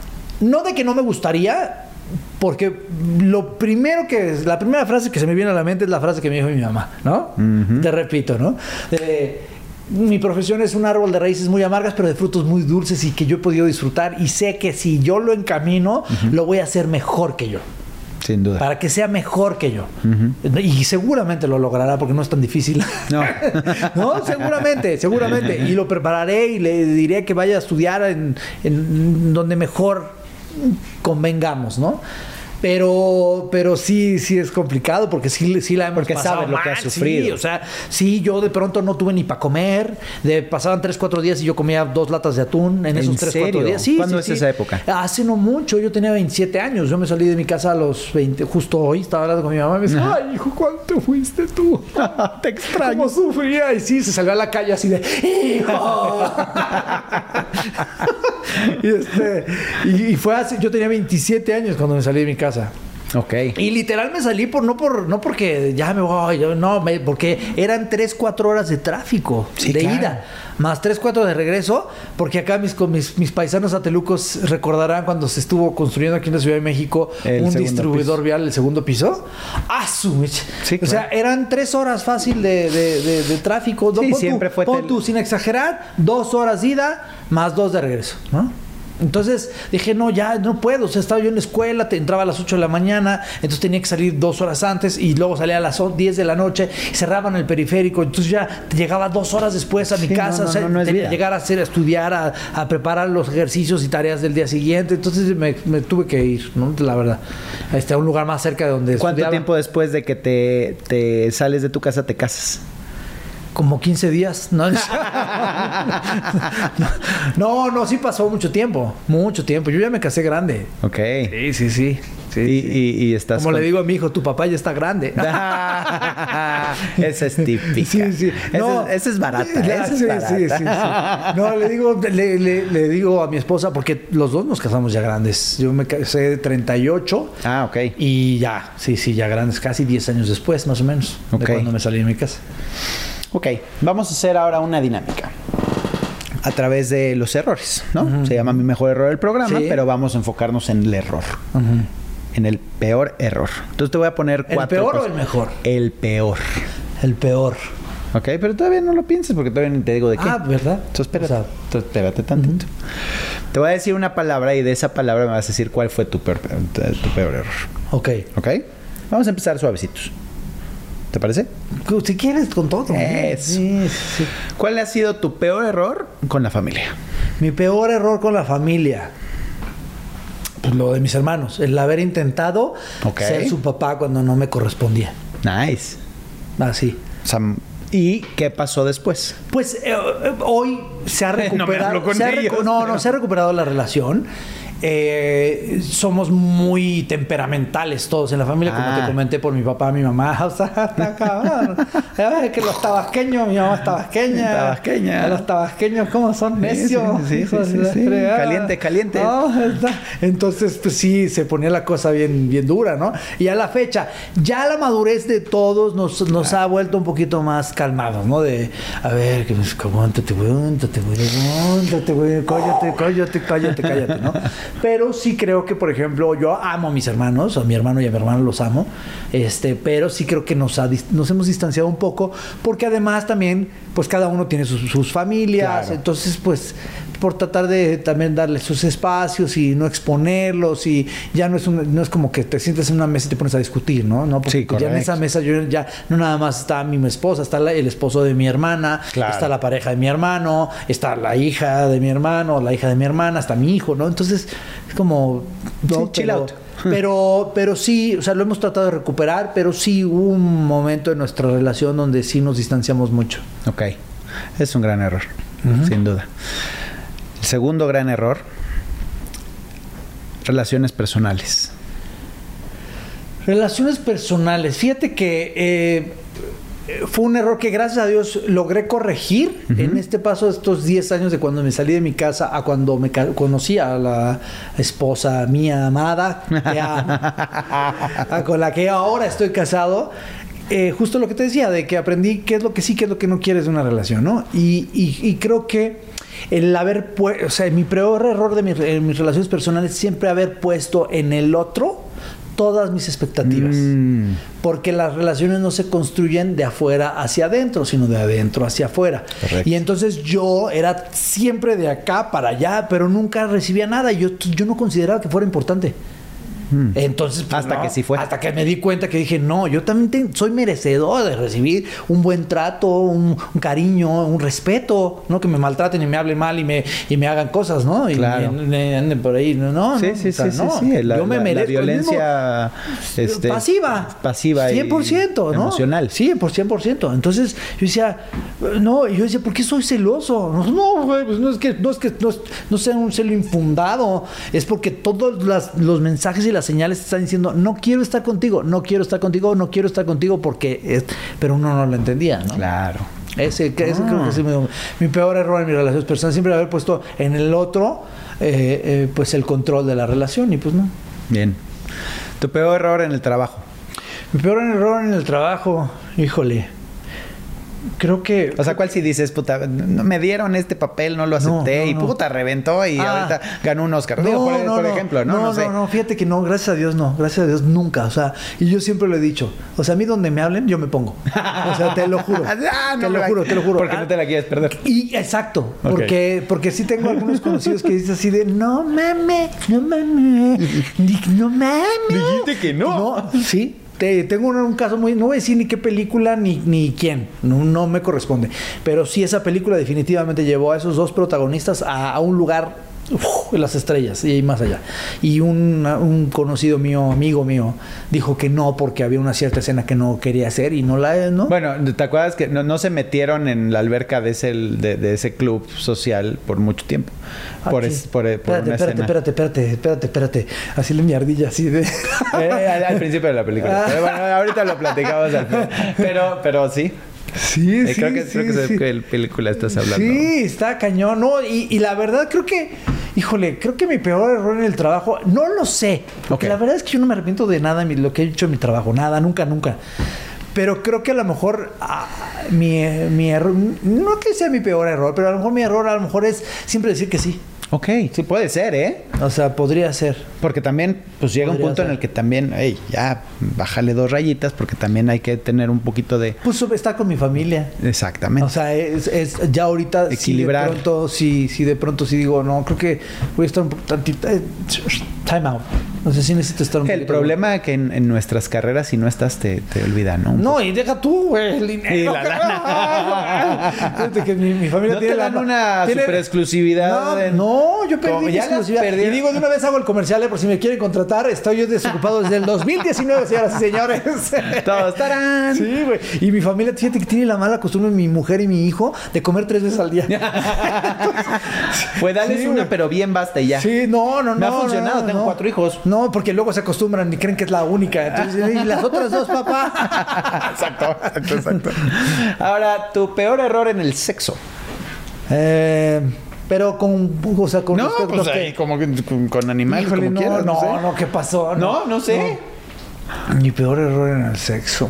no de que no me gustaría, porque lo primero que la primera frase que se me viene a la mente es la frase que me dijo mi mamá, ¿no? Te repito, ¿no? De, mi profesión es un árbol de raíces muy amargas, pero de frutos muy dulces y que yo he podido disfrutar y sé que si yo lo encamino, lo voy a hacer mejor que yo. Sin duda. Para que sea mejor que yo. Y seguramente lo logrará porque no es tan difícil. No. no, seguramente, seguramente. Y lo prepararé y le diré que vaya a estudiar en, en donde mejor convengamos, ¿no? Pero, pero sí, sí es complicado porque sí, sí la hemos Porque pasado sabes lo que has sufrido. Sí, o sea, sí, yo de pronto no tuve ni para comer. De, pasaban 3, 4 días y yo comía dos latas de atún en, ¿En esos 3, 4 serio? días. Sí, ¿Cuándo sí, es esa época? Hace no mucho, yo tenía 27 años. Yo me salí de mi casa a los 20, justo hoy estaba hablando con mi mamá y me dice, ay, hijo, ¿cuánto fuiste tú? Te extraño. ¿Cómo sufría? Y sí, se salió a la calle así de, ¡hijo! y, este, y, y fue así, yo tenía 27 años cuando me salí de mi casa. Ok. Y literal me salí por no por no porque ya me voy, yo- no, me- porque eran 3, 4 horas de tráfico Sí, de claro. ida, más 3, 4 de regreso, porque acá mis, con mis, mis paisanos atelucos recordarán cuando se estuvo construyendo aquí en la Ciudad de México El un distribuidor piso. vial, el segundo piso. ¡Ah, su! Sí, O sea, claro. eran 3 horas fácil de, de- de- de tráfico. Sí, Pon tú- siempre fue pon tel- tú, sin exagerar, 2 horas de ida más 2 de regreso, ¿no? Entonces dije, no, ya no puedo. O sea, estaba yo en la escuela, te entraba a las 8 de la mañana, entonces tenía que salir dos horas antes y luego salía a las o- 10 de la noche, y cerraban el periférico, entonces ya llegaba dos horas después a mi Sí, casa, no, no, o sea, no, tenía que llegar a hacer, a estudiar, a, a preparar los ejercicios y tareas del día siguiente. Entonces me, me tuve que ir, ¿no? La verdad, este, a un lugar más cerca de donde ¿Cuánto estudiaba. tiempo después de que te, te sales de tu casa te casas? Como 15 días, ¿no? no, no, sí pasó mucho tiempo, mucho tiempo. Yo ya me casé grande. Ok. Sí, sí, sí. y, y- y estás Como le digo a mi hijo, tu papá ya está grande. esa es típica. Sí, sí. Esa, es- esa es barata. Esa es sí, barata. sí, sí, sí. No, le digo, le, le- le digo a mi esposa, porque los dos nos casamos ya grandes. Yo me casé de 38 Ah, ok. y ya, sí, sí, ya grandes, casi 10 años después, más o menos, Ok. de cuando me salí de mi casa. Ok, vamos a hacer ahora una dinámica. A través de los errores, ¿no? Se llama mi mejor error del programa, Sí. pero vamos a enfocarnos en el error. En el peor error. Entonces te voy a poner ¿El cuatro. peor o cosas. el mejor? El peor. El peor. Ok, pero todavía no lo pienses porque todavía ni te digo de qué. Ah, ¿verdad? Entonces espérate, O sea, espérate tantito. Te voy a decir una palabra y de esa palabra me vas a decir cuál fue tu peor, tu peor error. Ok. ¿Ok? Vamos a empezar suavecitos. ¿Te parece? Si quieres, con todo. ¿no? Eso. Sí, sí. ¿Cuál ha sido tu peor error con la familia? Mi peor error con la familia. Pues lo de mis hermanos. El haber intentado ser su papá cuando no me correspondía. Nice. Así. O sea, ¿Y qué pasó después? Pues eh, eh, hoy se ha No me recuperado. con se ha ellos, recu- no, pero- no, se ha recuperado la relación. Eh, somos muy temperamentales todos en la familia, como Ah. te comenté por mi papá, mi mamá. O sea, está cabrón. Que los tabasqueños, mi mamá es tabasqueña. Tabasqueña. Los tabasqueños, ¿cómo son necios? sí, sí, sí, sí. fregada. Caliente, caliente. No, está- Entonces, pues sí, se ponía la cosa bien, bien dura, ¿no? Y a la fecha, ya la madurez de todos nos, nos ha vuelto un poquito más calmados, ¿no? De, a ver, que pues, aguántate, güey, aguántate, güey, aguántate, güey, cállate, cállate, cállate, cállate, ¿no? Pero sí creo que, por ejemplo, yo amo a mis hermanos, a mi hermano y a mi hermano los amo, este, pero sí creo que nos, ha nos hemos distanciado un poco, porque además también, pues cada uno tiene sus, sus familias, Claro. entonces, pues, por tratar de también darle sus espacios y no exponerlos y ya no es un- no es como que te sientes en una mesa y te pones a discutir, ¿no? no porque Sí, ya en esa mesa yo ya no nada más está mi esposa, está la- el esposo de mi hermana, Claro. está la pareja de mi hermano, está la hija de mi hermano, la hija de mi hermana, está mi hijo, ¿no? Entonces, es como Sí, ¿no? chill pero, out. pero pero sí, o sea, lo hemos tratado de recuperar, pero sí hubo un momento en nuestra relación donde sí nos distanciamos mucho. Ok. Es un gran error, sin duda. El segundo gran error, relaciones personales. Relaciones personales. Fíjate que eh, fue un error que gracias a Dios logré corregir en este paso de estos 10 años de cuando me salí de mi casa a cuando me conocí a la esposa mía amada, a- con la que ahora estoy casado. Eh, justo lo que te decía, de que aprendí qué es lo que sí, qué es lo que no quieres de una relación, ¿no? Y, y- y creo que el haber o sea, mi peor error de mis, en mis relaciones personales es siempre haber puesto en el otro todas mis expectativas. Mm. Porque las relaciones no se construyen de afuera hacia adentro, sino de adentro hacia afuera. Correcto. Y entonces yo era siempre de acá para allá, pero nunca recibía nada. Yo, yo no consideraba que fuera importante. Entonces, pues, Hasta no, que sí fue. Hasta que me di cuenta que dije, no, yo también te- soy merecedor de recibir un buen trato, un, un cariño, un respeto, no que me maltraten y me hablen mal y me, y me hagan cosas, ¿no? Y Claro. anden por ahí, no, no. Sí, no, sí, o sea, sí, no. sí, sí. La, yo me la- la merezco mismo- violencia este, pasiva. pasiva y 100%, ¿no? emocional. Sí, por 100%. Entonces, yo decía, no, y yo decía, ¿por qué soy celoso? No, No, güey, pues no es que no es que no, es- no sea un celo infundado, es porque todos las- los mensajes y las señales te están diciendo, no quiero estar contigo, no quiero estar contigo, no quiero estar contigo porque es- pero uno no lo entendía, ¿no? Claro. Ese, que- ese Ah. creo que es mi, mi peor error en mis relaciones personales, siempre haber puesto en el otro eh, eh, pues el control de la relación y pues no. Bien. Tu peor error en el trabajo. Mi peor error en el trabajo, híjole. Creo que. O sea, ¿cuál si dices, puta, no me dieron este papel, no lo acepté No, no, y no. puta, reventó y Ah. ahorita ganó un Oscar? Digo, por, por ejemplo, ¿no? No, No, sé. no, no, fíjate que no, gracias a Dios no, gracias a Dios nunca. O sea, y yo siempre lo he dicho. O sea, a mí donde me hablen, yo me pongo. O sea, te lo juro. Ah, no te lo juro, te lo juro. Porque no te la quieres perder. Y exacto, porque, porque sí tengo algunos conocidos que dicen así de no mames, no mames, no mames. Dijiste que no. No, sí. Te- tengo un, un caso muy, no voy a decir ni qué película ni, ni quién, no, no me corresponde, pero sí esa película definitivamente llevó a esos dos protagonistas a, a un lugar uf, las estrellas y más allá. Y un, un conocido mío, amigo mío, dijo que no porque había una cierta escena que no quería hacer y no la... ¿no? Bueno, ¿te acuerdas que no, no se metieron en la alberca de ese, de, de ese club social por mucho tiempo? Ah, Por, sí. es- por, por espérate, una espérate, espérate, espérate, espérate, espérate. Así le mi ardilla así de... Eh, al, al principio de la película. Ah. Pero bueno, ahorita lo platicamos al final. Pero, pero sí. Sí, Eh, creo que, creo que sé de qué película estás hablando. Sí, está cañón. No, y, y la verdad creo que, híjole, creo que mi peor error en el trabajo, no lo sé. Porque Ok. la verdad es que yo no me arrepiento de nada de lo que he hecho en mi trabajo. Nada, nunca, nunca. Pero creo que a lo mejor ah, mi, mi error, no que sea mi peor error, pero a lo mejor mi error a lo mejor es siempre decir que sí. Ok, sí puede ser, ¿eh? O sea, podría ser. Porque también, pues llega un punto en el que también, hey, ya, bájale dos rayitas porque también hay que tener un poquito de... Pues estar con mi familia. Exactamente. O sea, es, es- ya ahorita Equilibrar. Si de pronto, sí, sí, de pronto sí digo, no, creo que voy a estar un tantito. eh, time out. No sé si necesito estar un el problema es que en, en nuestras carreras, si no estás, te, te olvida, ¿no? No, y deja tú, güey, el dinero. Y la Fíjate que mi, mi familia ¿No tiene te la dan una tiene- super exclusividad No, en- no, yo perdí mi la exclusividad. perdí. Y digo, de una vez hago el comercial, eh, por si me quieren contratar. Estoy yo desocupado desde el 2019, señoras y señores. Todos, ¡tarán! Sí, güey. Y mi familia, fíjate que tiene la mala costumbre, mi mujer y mi hijo, de comer tres veces al día. Pues dales Sí, una, pero bien basta y ya. Sí, no, no, no. Me ha funcionado, no, tengo cuatro hijos. No, porque luego se acostumbran y creen que es la única. Entonces, ¿y las otras dos, papá? exacto, exacto, exacto. Ahora, tu peor error en el sexo. Eh, pero con, o sea, con No, pues que- como con, con animales, Híjole, como no, quieras, no, sé. no, ¿qué pasó? No, no sé. No. Mi peor error en el sexo.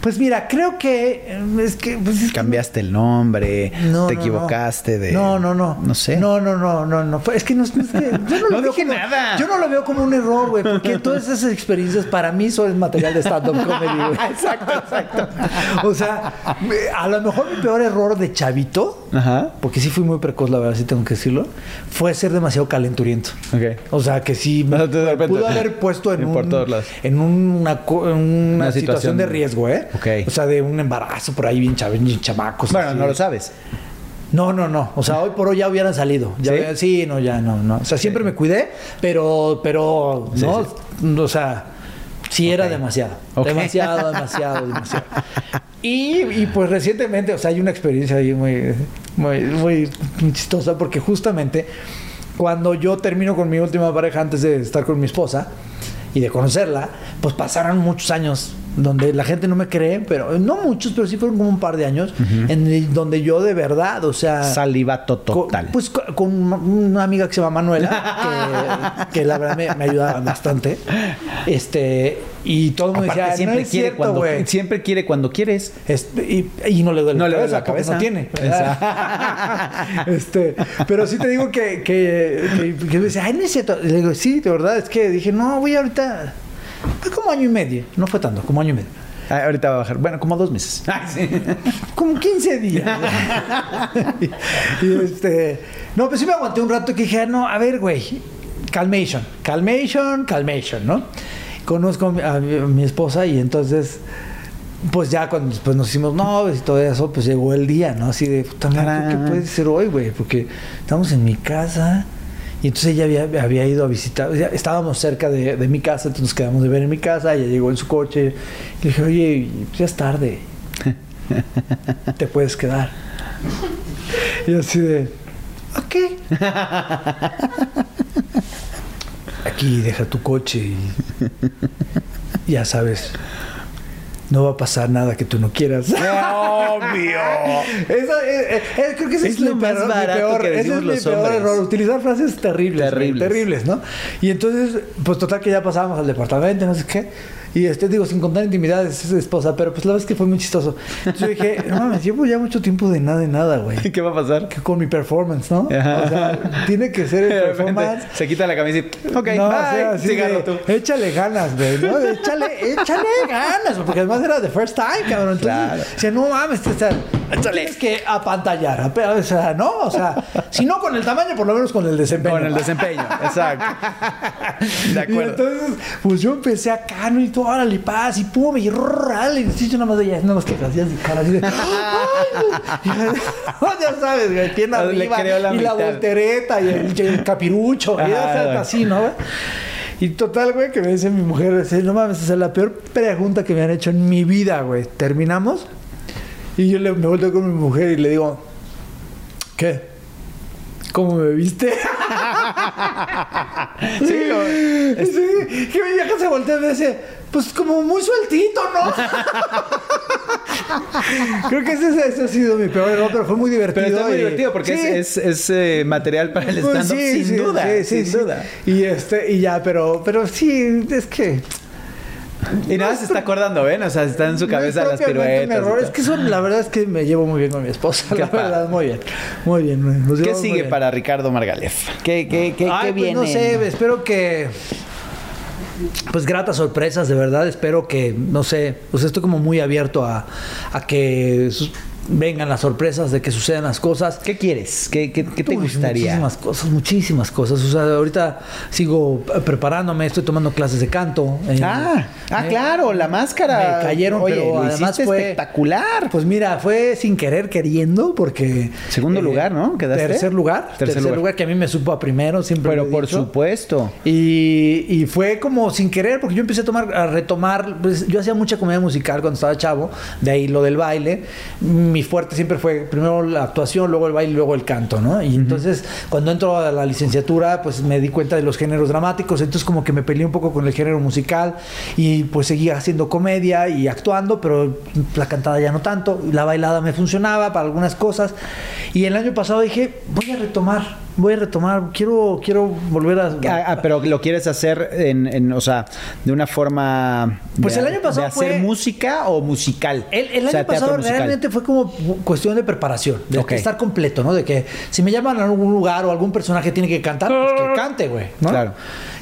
Pues mira, creo que eh, es que pues es que Cambiaste el nombre, no, te no, equivocaste no. de... No, no, no. No sé. No, no, no, no, no. Es que no, es- que- yo no, lo veo dije como, nada. Yo no lo veo como un error, güey, porque todas esas experiencias para mí son material de stand-up comedy, güey. Exacto, exacto. O sea, a lo mejor mi peor error de chavito, Ajá. porque sí fui muy precoz, la verdad, sí tengo que decirlo, fue ser demasiado calenturiento. Ok. O sea, que sí me de repente. pudo haber puesto en, un- en una, en una, Una situación, situación. de riesgo, ¿eh? O sea, de un embarazo por ahí bien, bien chamacos. Bueno, así. no lo sabes. No, no, no. O sea, hoy por hoy ya hubieran salido. Ya ¿Sí? ¿Sí? no, ya no, no. O sea, siempre me cuidé, pero, pero, Sí, ¿no? O sea, sí era demasiado. Demasiado, demasiado, demasiado. Y, y, pues recientemente, o sea, hay una experiencia ahí muy, muy, muy chistosa porque justamente cuando yo termino con mi última pareja antes de estar con mi esposa y de conocerla, pues pasaron muchos años donde la gente no me cree, pero no muchos, pero sí fueron como un par de años en el- donde yo de verdad, o sea, Salivato co- total. pues co- con una amiga que se llama Manuela, que, que la verdad me, me ayuda bastante. Este, y todo el mundo Aparte, decía, siempre, no es quiere cierto, cuando, siempre quiere cuando quieres. Este, y, y no le duele No la le duele cabeza, la cabeza. no tiene. Este, pero sí te digo que, que, que, que me dice, ay, no es cierto. Le digo, sí, de verdad, es que dije, no, voy ahorita. Fue como año y medio. No fue tanto, como año y medio. Ah, ahorita va a bajar. Bueno, como dos meses. Sí. Como 15 días. y, y este. No, pues sí me aguanté un rato que dije, ah, no, a ver, güey. Calmation, calmation, calmation, ¿no? Conozco a mi, a mi- esposa y entonces. Pues ya cuando después nos hicimos novios y todo eso, pues llegó el día, ¿no? Así de, puta madre, ¿qué puede ser hoy, güey? Porque estamos en mi casa y entonces ella había, había ido a visitar, ya estábamos cerca de, de mi casa, entonces nos quedamos de ver en mi casa, ella llegó en su coche y le dije, oye, ya es tarde, te puedes quedar. Y así de, ok. Aquí deja tu coche y ya sabes, no va a pasar nada que tú no quieras. Obvio. Eso, eh, eh, eh, creo que ese Es es, lo mi más mi barato peor- que decimos es mi peor hombres. error. Utilizar frases terribles. Terribles. Terribles, ¿no? Y entonces, pues total que ya pasábamos al departamento, no sé qué. Y este, digo, sin contar intimidades, es esposa, pero pues la verdad es que fue muy chistoso. Entonces yo dije, no mames, llevo ya mucho tiempo de nada de nada, güey. ¿Qué va a pasar? Que con mi performance, ¿no? Ajá. O sea, tiene que ser el De performance. se quita la camisa y... Ok, no, bye. o sea, de, tú. Échale ganas, güey, ¿no? Échale, échale ganas, porque además era the first time, cabrón. Entonces, Claro. decía, no mames, o sea, tienes que apantallar, ap- o sea, ¿no? O sea, si no con el tamaño, por lo menos con el desempeño. Con el desempeño, exacto. De Y acuerdo. entonces, pues yo empecé acá, ¿no? Y todo, órale, paz, y pum, y rrrral, y yo nada más de ella, nada más que hacía así, cara así de. Y ya sabes, güey, pierna arriba, la y la voltereta, y el, y el capirucho, y ya Ajá, sabes, güey. así, ¿no? güey? Y total, güey, que me dice mi mujer, dice, no mames, esa es la peor pregunta que me han hecho en mi vida, güey. ¿Terminamos? Y yo le, me volteo con mi mujer y le digo, ¿qué? ¿Cómo me viste? Sí, lo- Sí, que mi vieja se voltea y me dice, pues como muy sueltito, ¿no? Creo que ese, ese ha sido mi peor error, pero fue muy divertido. Pero está muy y- divertido porque Sí. es, es- es, eh, material para el Pues stand-up, sí, sin duda. sí, sí, sin duda. Y este, y ya, pero, pero sí, es que. Y nada, se está acordando, ¿ven? O sea, está en su cabeza no las piruetas. un error, es que son, la verdad es que me llevo muy bien con mi esposa, Qué la padre. verdad, muy bien. Muy bien. nos ¿Qué sigue bien. para Ricardo Margalef? ¿Qué, qué, qué, Ay, qué pues viene? no sé, espero que. Pues gratas sorpresas, de verdad. Espero que, no sé, pues estoy como muy abierto a, a que vengan las sorpresas, de que sucedan las cosas. ¿Qué quieres? ¿Qué, qué, qué te Uy, gustaría? Muchísimas cosas, muchísimas cosas. O sea, ahorita sigo eh, preparándome, estoy tomando clases de canto. eh, Ah, ah, eh, claro, la máscara. Me cayeron, Oye, pero además fue espectacular. Pues mira, fue sin querer queriendo porque Segundo lugar, ¿no? ¿Quedaste? Tercer lugar, Tercer tercer, lugar. lugar. que a mí me supo a primero, siempre Pero por dicho. supuesto. Y, y fue como sin querer, porque yo empecé a tomar, a retomar, pues, yo hacía mucha comedia musical cuando estaba chavo, de ahí lo del baile. Mi fuerte siempre fue primero la actuación, luego el baile, luego el canto, ¿no? Y entonces cuando entro a la licenciatura, pues me di cuenta de los géneros dramáticos, entonces como que me peleé un poco con el género musical y pues seguía haciendo comedia y actuando, pero la cantada ya no tanto, la bailada me funcionaba para algunas cosas. Y el año pasado dije, voy a retomar, voy a retomar, quiero, quiero volver a... Ah, ah, pero lo quieres hacer en, en, o sea, de una forma. Pues de- el año pasado ¿De hacer fue- música o musical? El, el O sea, año pasado musical. realmente fue como cuestión de preparación, de Ok. estar completo, ¿no? De que si me llaman a algún lugar o algún personaje tiene que cantar, pues que cante, güey, ¿no? Claro.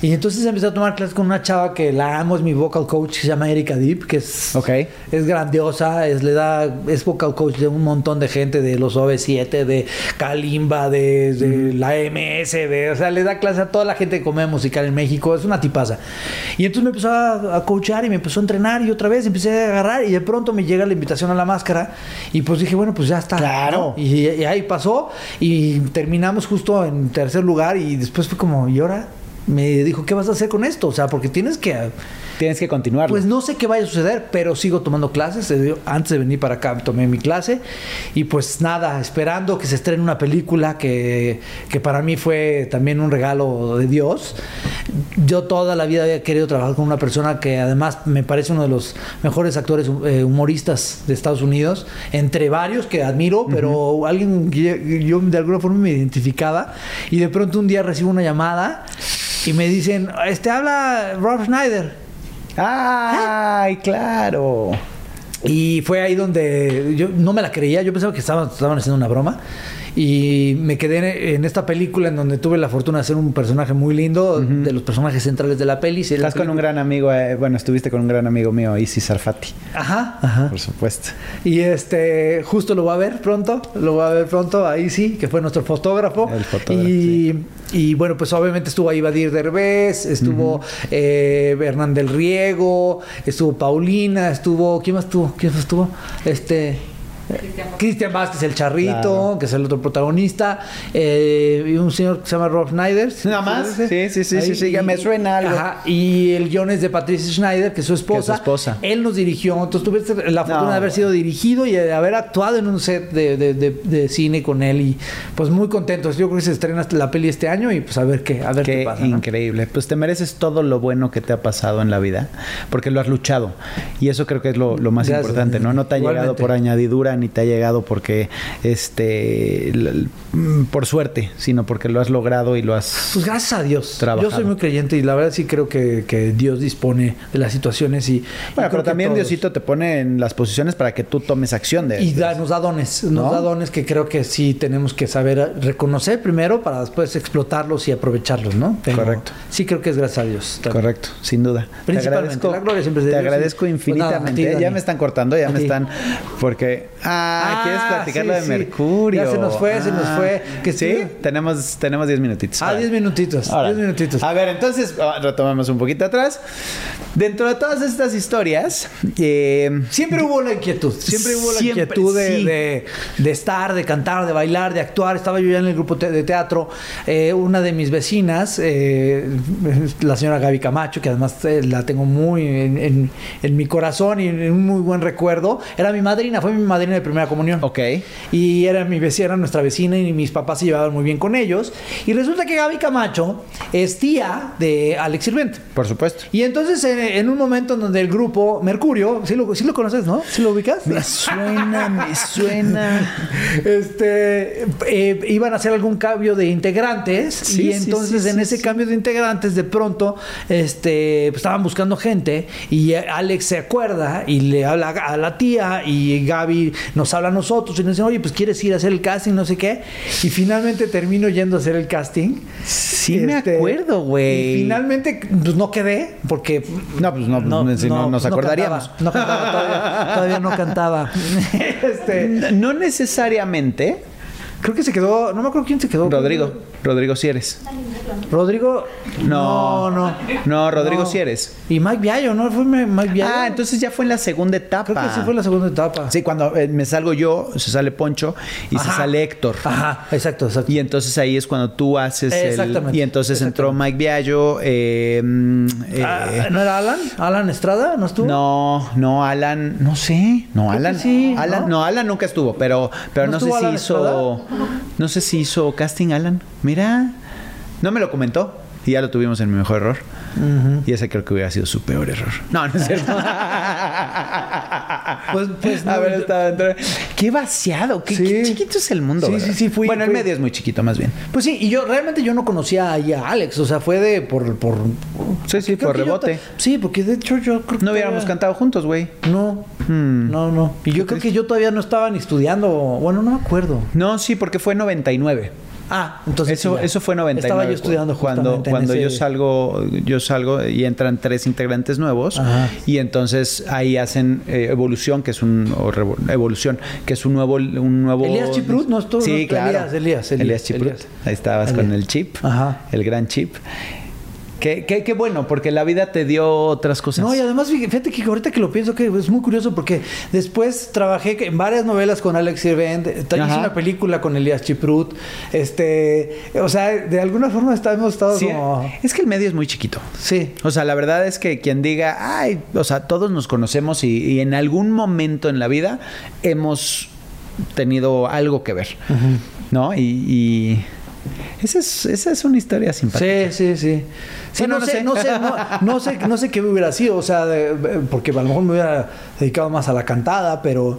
Y entonces empecé a tomar clases con una chava que la amo, es mi vocal coach, que se llama Erika Deep, que es, Ok. es grandiosa, es, le da, es vocal coach de un montón de gente, de los OV7, de Kalimba, de, de la MS, de, o sea, le da clase a toda la gente de comedia musical en México, es una tipaza. Y entonces me empezó a, a coachar y me empezó a entrenar y otra vez empecé a agarrar y de pronto me llega la invitación a la máscara y pues dije, bueno, pues ya está. Claro. ¿no? Y, y ahí pasó y terminamos justo en tercer lugar y después fue como, ¿y ahora? Me dijo, ¿qué vas a hacer con esto? O sea, porque tienes que... Tienes que continuar. Pues no sé qué vaya a suceder, pero sigo tomando clases. Eh, Antes de venir para acá tomé mi clase y pues nada, esperando que se estrene una película que, que para mí fue también un regalo de Dios. Yo toda la vida había querido trabajar con una persona que además me parece uno de los mejores actores eh, humoristas de Estados Unidos, entre varios que admiro, pero alguien que yo de alguna forma me identificaba y de pronto un día recibo una llamada y me dicen, este habla Rob Schneider. ¡Ay, claro! Y fue ahí donde yo no me la creía, yo pensaba que estaban, estaban haciendo una broma. Y me quedé en esta película en donde tuve la fortuna de ser un personaje muy lindo, de los personajes centrales de la peli. La Estás con un gran amigo, eh, bueno, estuviste con un gran amigo mío, Isi Sarfati, Ajá, ajá. por supuesto. Y este, justo lo va a ver pronto, lo va a ver pronto, ahí sí, que fue nuestro fotógrafo. El fotógrafo, y, y bueno, pues obviamente estuvo ahí Badir Derbez, estuvo eh, Hernán del Riego, estuvo Paulina, estuvo, ¿quién más estuvo? ¿Quién más estuvo? Este... Cristian Vázquez, el charrito, Claro. que es el otro protagonista, eh, y un señor que se llama Rob Schneider. Nada más. Sí, sí, sí, sí, sí, ya me suena algo. Ajá, y el guion es de Patricia Schneider, que es su esposa. Que es su esposa. Él nos dirigió, entonces tuviste la fortuna No. de haber sido dirigido y de haber actuado en un set de, de- de- de cine con él y pues muy contentos. Yo creo que se estrena la peli este año y pues a ver qué, a ver qué, Qué pasa. ¿no? increíble. Pues te mereces todo lo bueno que te ha pasado en la vida, porque lo has luchado. Y eso creo que es lo, lo más Gracias, importante, ¿no? No te ha llegado por añadidura, ni te ha llegado porque, este, mm, por suerte, sino porque lo has logrado y lo has... Pues gracias a Dios. Trabajado. Yo soy muy creyente y la verdad sí creo que, que Dios dispone de las situaciones y... Bueno, pero también todos- Diosito te pone en las posiciones para que tú tomes acción de Y da- nos da dones, nos ¿No? da dones que creo que sí tenemos que saber reconocer primero para después explotarlos y aprovecharlos, ¿no? Pero Correcto. Sí creo que es gracias a Dios. también. Correcto, sin duda. Principalmente, la gloria siempre es de Te Dios agradezco pues nada, a ti, infinitamente. Ya me están cortando, ya A me ti. están. Porque Ah, ¿quieres platicar sí, lo de sí. Mercurio? Ya se nos fue, se nos Ah, fue. Que sí, estuvo- tenemos, tenemos 10 minutitos. Ah, Órale. 10 minutitos. Órale. 10 minutitos. A ver, entonces ah, retomamos un poquito atrás. Dentro de todas estas historias, eh, Siempre hubo la inquietud, siempre hubo la Siempre, inquietud de, sí. de- de estar, de cantar, de bailar, de actuar. Estaba yo ya en el grupo te- de teatro. Eh, una de mis vecinas, eh, la señora Gaby Camacho, que además eh, la tengo muy en, en- en mi corazón y en un muy buen recuerdo, era mi madrina, fue mi madrina de primera comunión. ok. Y era mi vecina, era nuestra vecina y mis papás se llevaban muy bien con ellos. Y resulta que Gaby Camacho es tía de Alex Sirvente. Por supuesto. Y entonces en, en un momento en donde el grupo Mercurio, sí lo, sí lo conoces, ¿no? ¿Sí lo ubicas? Me suena, me suena. Este eh, iban a hacer algún cambio de integrantes Sí, y entonces en ese cambio de integrantes de pronto este pues, estaban buscando gente y eh, Alex se acuerda y le habla a la tía y Gaby nos habla a nosotros y nos dice oye pues quieres ir a hacer el casting no sé qué y finalmente termino yendo a hacer el casting Sí me Este, acuerdo, güey. y finalmente pues no quedé porque No, pues no, pues, si no nos acordaríamos. cantaba, no cantaba todavía, todavía no cantaba este No necesariamente. Creo que se quedó, no me acuerdo quién se quedó. Rodrigo, Rodrigo Sieres. Rodrigo. No. No, no. Rodrigo No. Sieres. Y Mike Viallo, ¿no? Fue Mike Viallo. Ah, entonces ya fue en la segunda etapa. Creo que sí fue la segunda etapa. Sí, cuando eh, me salgo yo, se sale Poncho y se sale Héctor. Ajá, exacto, exacto. Y entonces ahí es cuando tú haces el... Exactamente, Y entonces entró Mike Viallo. eh, mm, eh, Ah, ¿No era Alan? ¿Alan Estrada? ¿No estuvo? no, no, Alan, no sé. No, Creo Alan. sí, Alan, ¿no? no, Alan nunca estuvo, pero, pero ¿No no, sé si Alan hizo. No sé si hizo casting Alan. Mira. No me lo comentó. Y ya lo tuvimos en mi mejor error. Y ese creo que hubiera sido su peor error. No, no es cierto. Pues- pues A no, ver, yo- estaba dentro. Qué vaciado. Qué, Sí. qué chiquito es el mundo. Sí, ¿verdad? sí, sí, fui- Bueno, el fui- medio es muy chiquito, más bien. Pues sí, y yo realmente yo no conocía ahí a Alex, o sea, fue de por por Sí, sí, por yo rebote. sí, porque de hecho yo creo que No hubiéramos cantado juntos, güey. No. Hmm. No, no. Y yo creo que yo todavía no estaba ni estudiando, bueno, no me acuerdo. No, sí, porque fue 99. Ah, entonces Eso, eso fue 99. Estaba yo estudiando cuando justamente en cuando yo salgo yo salgo y entran tres integrantes nuevos Ajá. y entonces ahí hacen eh, evolución que es un o revo- evolución que es un nuevo un nuevo Elías Chiprut, ¿no estuvo? sí No, claro Elías, Elías, Elías, Chiprut Elías. ahí estabas con el chip Ajá. el gran chip Qué, qué- qué bueno, porque la vida te dio otras cosas. No, y además, fíjate que ahorita que lo pienso, que es muy curioso porque después trabajé en varias novelas con Alex Sirvent, hice Ajá. una película con Elías Chiprut, este, o sea, de alguna forma está- hemos estado Sí, como... es que el medio es muy chiquito. Sí, O sea, la verdad es que quien diga, ay, o sea, todos nos conocemos y, y en algún momento en la vida hemos tenido algo que ver, ¿no? Y, y esa, es, esa es una historia simpática. sí, sí, sí. Sí, Bueno, no, no sé, sé. no sé, no, no sé, no sé qué hubiera sido, o sea, de- porque a lo mejor me hubiera dedicado más a la cantada, pero,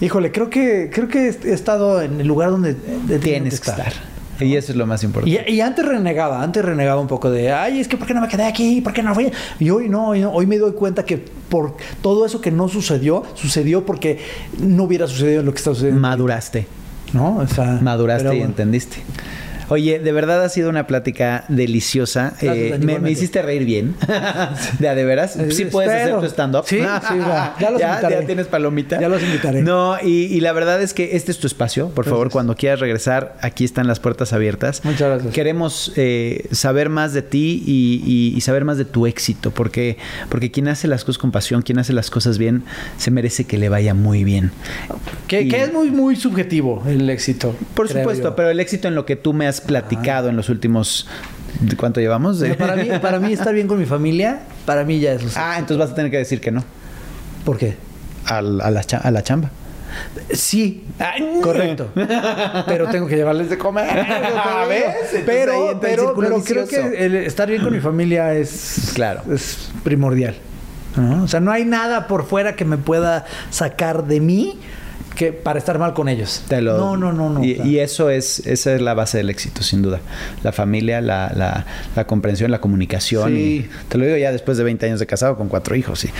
híjole, creo que, creo que he estado en el lugar donde Tienes que estar. Y eso es lo más importante. Y, y antes renegaba, antes renegaba un poco de, ay, es que ¿por qué no me quedé aquí? ¿Por qué no fui? Y hoy no, hoy no, hoy me doy cuenta que por todo eso que no sucedió, sucedió porque no hubiera sucedido lo que está sucediendo. Maduraste. ¿No? O sea, Maduraste y entendiste. Oye, de verdad ha sido una plática deliciosa. Eh, me, hiciste reír bien. de de veras. Eh, Sí puedes espero. hacer tu stand-up. Sí, sí, va. Ya los ya, invitaré. ya tienes palomita. Ya los invitaré. No, y, y la verdad es que este es tu espacio. Por favor, Gracias. cuando quieras regresar, aquí están las puertas abiertas. Muchas gracias. Queremos eh, saber más de ti y, y- y saber más de tu éxito. Porque, porque quien hace las cosas con pasión, quien hace las cosas bien, se merece que le vaya muy bien. Que, es muy, muy subjetivo el éxito. Por supuesto, yo. pero el éxito en lo que tú me has platicado en los últimos... ¿de ¿Cuánto llevamos? De- para mí, para mí estar bien con mi familia, para mí ya es lo ah, entonces vas a tener que decir que no. ¿Por qué? Al- A, la, a la chamba. Sí, correcto. Pero tengo que llevarles de comer. Ah, ahí Pero, pero, pero creo que el estar bien con mi familia es, Claro. es primordial. ¿no? O sea, no hay nada por fuera que me pueda sacar de mí que para estar mal con ellos. Te lo- No, no, no, no. Y, y eso es, esa es la base del éxito, sin duda. La familia, la, la- la comprensión, la comunicación. Sí. y te lo digo ya después de 20 años de casado con cuatro hijos. Y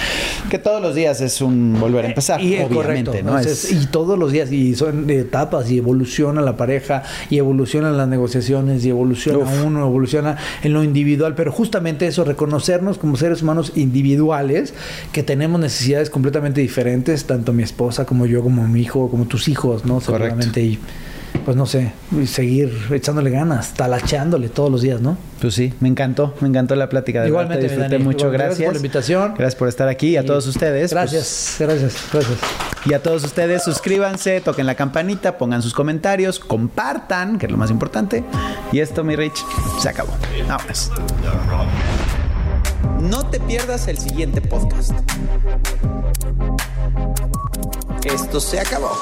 que todos los días es un volver a empezar. Y, obviamente, correcto, ¿no? entonces, Es- y todos los días, y son etapas, y evoluciona la pareja, y evolucionan las negociaciones, y evoluciona Uf. uno, evoluciona en lo individual, pero justamente eso, reconocernos como seres humanos individuales, que tenemos necesidades completamente diferentes, tanto mi esposa como yo, como mi hijo, como tus hijos, ¿no? Seguramente. Y pues no sé, y seguir echándole ganas, talachándole todos los días, ¿no? Pues sí, me encantó, me encantó la plática. De Igualmente, verdad, disfruté Dani. mucho, Igual, gracias. gracias por la invitación. Gracias por estar aquí y a Y todos ustedes. pues, Gracias, gracias, gracias. y a todos ustedes, suscríbanse, toquen la campanita, pongan sus comentarios, compartan, que es lo más importante. Y esto, mi Rich, se acabó. Vámonos. No te pierdas el siguiente podcast. Esto se acabó.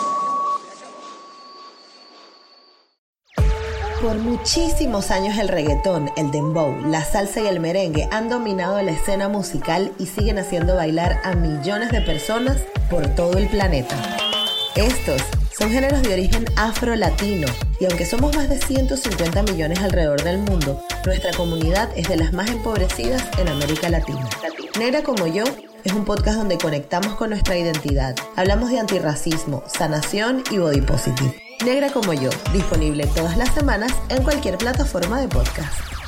Por muchísimos años el reggaetón, el dembow, la salsa y el merengue han dominado la escena musical y siguen haciendo bailar a millones de personas por todo el planeta. Estos son géneros de origen afro-latino y aunque somos más de 150 millones alrededor del mundo, nuestra comunidad es de las más empobrecidas en América Latina. Negra como yo es un podcast donde conectamos con nuestra identidad. Hablamos de antirracismo, sanación y body positive. Negra como yo, disponible todas las semanas en cualquier plataforma de podcast.